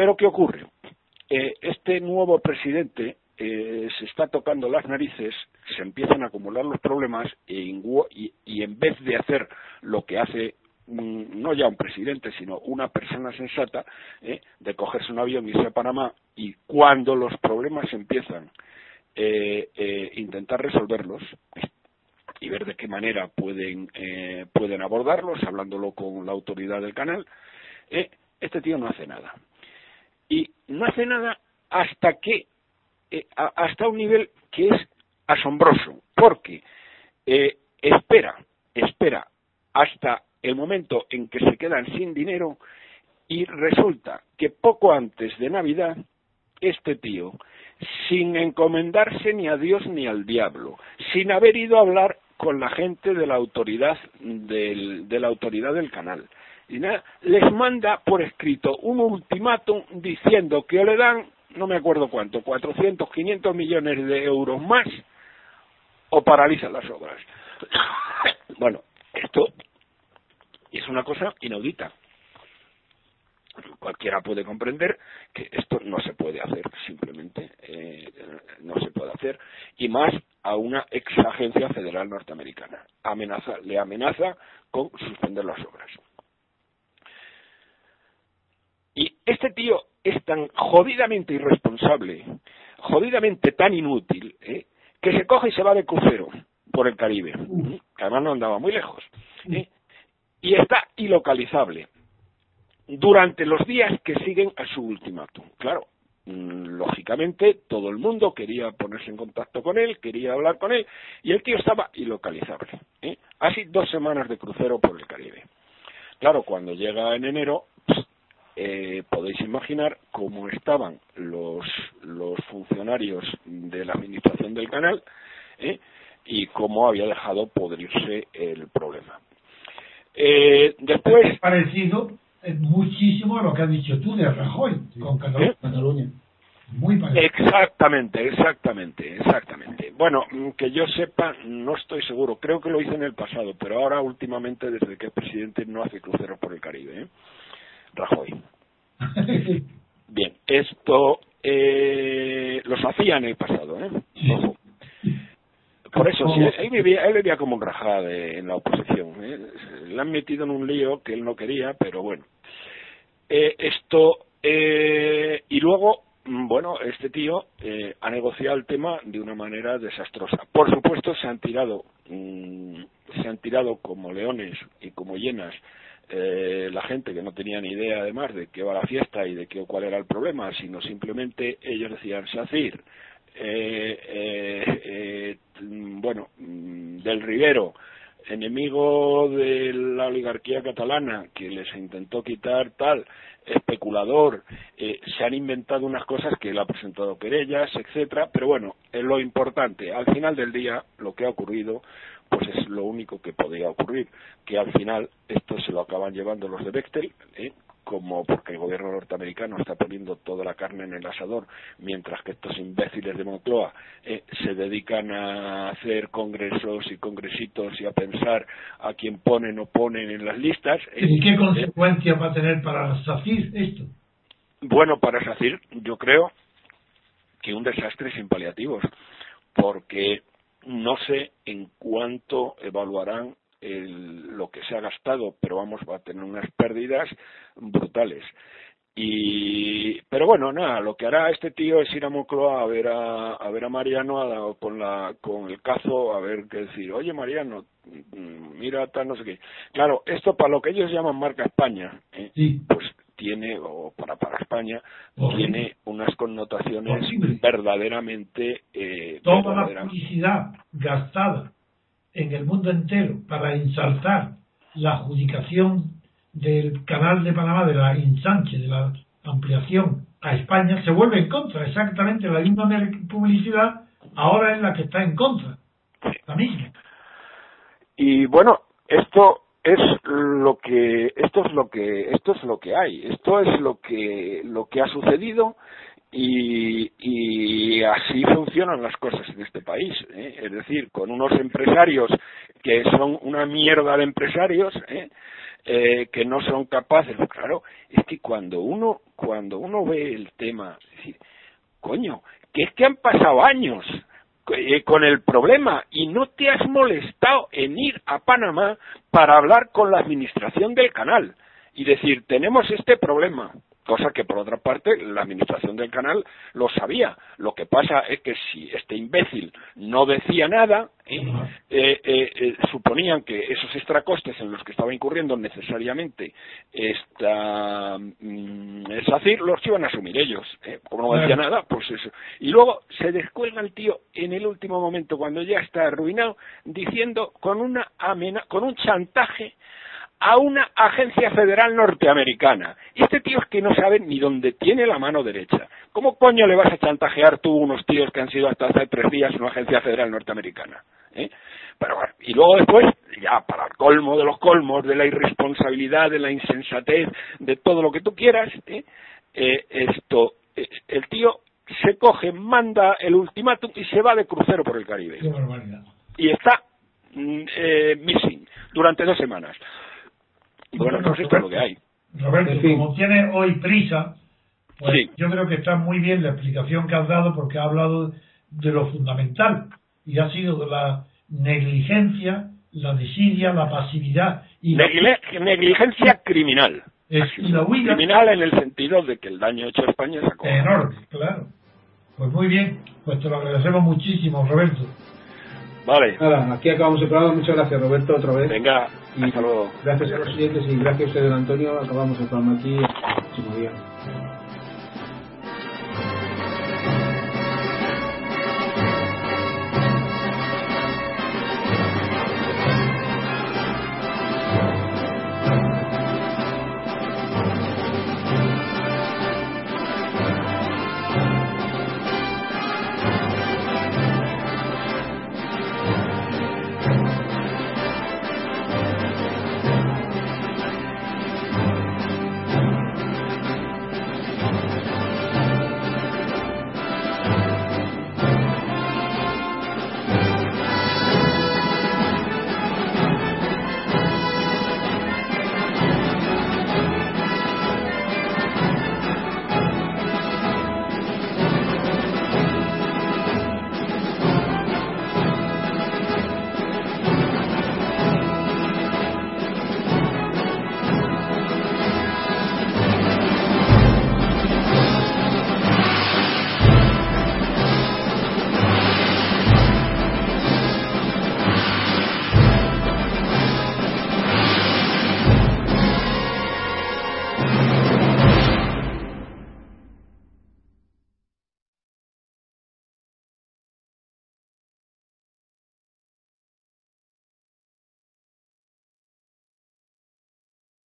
Pero ¿qué ocurre? Eh, este nuevo presidente eh, se está tocando las narices, se empiezan a acumular los problemas e y, en vez de hacer lo que hace no ya un presidente, sino una persona sensata, eh, de cogerse un avión y irse a Panamá y cuando los problemas empiezan, eh, intentar resolverlos y ver de qué manera pueden, pueden abordarlos, hablándolo con la autoridad del canal, este tío no hace nada. Y no hace nada hasta que eh, hasta un nivel que es asombroso, porque eh, espera, espera hasta el momento en que se quedan sin dinero y resulta que poco antes de Navidad este tío, sin encomendarse ni a Dios ni al diablo, sin haber ido a hablar con la gente de la autoridad del, de la autoridad del canal, les manda por escrito un ultimátum diciendo que le dan no me acuerdo cuánto, 400, 500 millones de euros más o paralizan las obras. bueno, esto es una cosa inaudita. Cualquiera puede comprender que esto no se puede hacer, simplemente eh, no se puede hacer, y más a una ex agencia federal norteamericana. Amenaza, le amenaza con suspender las obras. Y este tío es tan jodidamente irresponsable, jodidamente tan inútil, ¿eh? que se coge y se va de crucero por el Caribe, ¿eh? que además no andaba muy lejos, ¿eh? y está ilocalizable durante los días que siguen a su ultimátum. Claro, mm, lógicamente todo el mundo quería ponerse en contacto con él, quería hablar con él, y el tío estaba ilocalizable. Así dos semanas de crucero por el Caribe. Claro, cuando llega en enero, eh, podéis imaginar cómo estaban los, los funcionarios de la administración del canal ¿eh? y cómo había dejado podrirse el problema. Eh, después. parecido muchísimo a lo que has dicho tú de Rajoy con Cataluña. Muy parecido. Exactamente, exactamente, exactamente. Bueno, que yo sepa, no estoy seguro. Creo que lo hice en el pasado, pero ahora últimamente, desde que es presidente, no hace cruceros por el Caribe. ¿eh? Rajoy. Bien, esto eh, los hacía en el pasado, ¿eh? Por eso, sí, él vivía, él vivía como un rajá en la oposición. ¿eh? Le han metido en un lío que él no quería, pero bueno. Eh, esto, eh, y luego, mm, bueno, este tío eh, ha negociado el tema de una manera desastrosa. Por supuesto, se han tirado, mm, se han tirado como leones y como hienas eh, la gente que no tenía ni idea además de qué va la fiesta y de qué cuál era el problema, sino simplemente ellos decían, Sacir, eh, eh, eh, bueno, mm, del Rivero, enemigo de la oligarquía catalana que les intentó quitar tal, especulador, eh, se han inventado unas cosas que él ha presentado querellas, etcétera, pero bueno, es lo importante, al final del día lo que ha ocurrido pues es lo único que podía ocurrir, que al final esto se lo acaban llevando los de Bechtel, ¿eh? Como porque el gobierno norteamericano está poniendo toda la carne en el asador, mientras que estos imbéciles de Moncloa eh, se dedican a hacer congresos y congresitos y a pensar a quién ponen o ponen en las listas. ¿Y qué consecuencias va a tener para SACIR esto? Bueno, para SACIR yo creo que un desastre sin paliativos, porque no sé en cuánto evaluarán lo que se ha gastado, pero vamos, va a tener unas pérdidas brutales. Y, pero bueno, nada, lo que hará este tío es ir a Moncloa a ver a, a ver a Mariano con la, con el cazo, a ver qué decir, oye Mariano, mira tal, no sé qué. Claro, esto para lo que ellos llaman marca España, ¿eh? pues tiene, o para, para España, tiene unas connotaciones verdaderamente... Eh, Toda la publicidad gastada en el mundo entero para insaltar la adjudicación del canal de Panamá, de la ensanche, de la ampliación a España, se vuelve en contra. Exactamente la misma publicidad ahora es la que está en contra. La misma. Y bueno, esto es lo que esto es lo que esto es lo que hay esto es lo que lo que ha sucedido y, así funcionan las cosas en este país ¿eh? es decir con unos empresarios que son una mierda de empresarios ¿eh? Eh, que no son capaces claro es que cuando uno cuando uno ve el tema es decir coño que es que han pasado años eh, con el problema y no te has molestado en ir a Panamá para hablar con la administración del canal y decir tenemos este problema cosa que por otra parte la administración del canal lo sabía. Lo que pasa es que si este imbécil no decía nada, ¿eh? Eh, eh, suponían que esos extracostes en los que estaba incurriendo necesariamente esta mm, SACIR los iban a asumir ellos. Como no decía nada, pues eso. Y luego se descuelga el tío en el último momento, cuando ya está arruinado, diciendo con una amena, con un chantaje a una agencia federal norteamericana. Y este tío es que no sabe ni dónde tiene la mano derecha. ¿Cómo coño le vas a chantajear tú unos tíos que han sido hasta hace tres días una agencia federal norteamericana? ¿Eh? Pero bueno, y luego después, ya para el colmo de los colmos, de la irresponsabilidad, de la insensatez, de todo lo que tú quieras, ¿eh? Eh, esto, el tío se coge, manda el ultimátum y se va de crucero por el Caribe. Y está mm, missing durante dos semanas. Bueno, no sé lo que hay. Roberto, como tiene hoy prisa, pues yo creo que está muy bien la explicación que has dado porque ha hablado de lo fundamental y ha sido la negligencia, la desidia, la pasividad y negligencia criminal. criminal en el sentido de que el daño hecho a España es enorme, claro. Pues muy bien, pues te lo agradecemos muchísimo, Roberto. Vale. Nada, aquí acabamos el programa. Muchas gracias, Roberto, otra vez. Venga, y hasta luego. Gracias a los siguientes y gracias a usted, Antonio. Acabamos el programa aquí. El próximo día.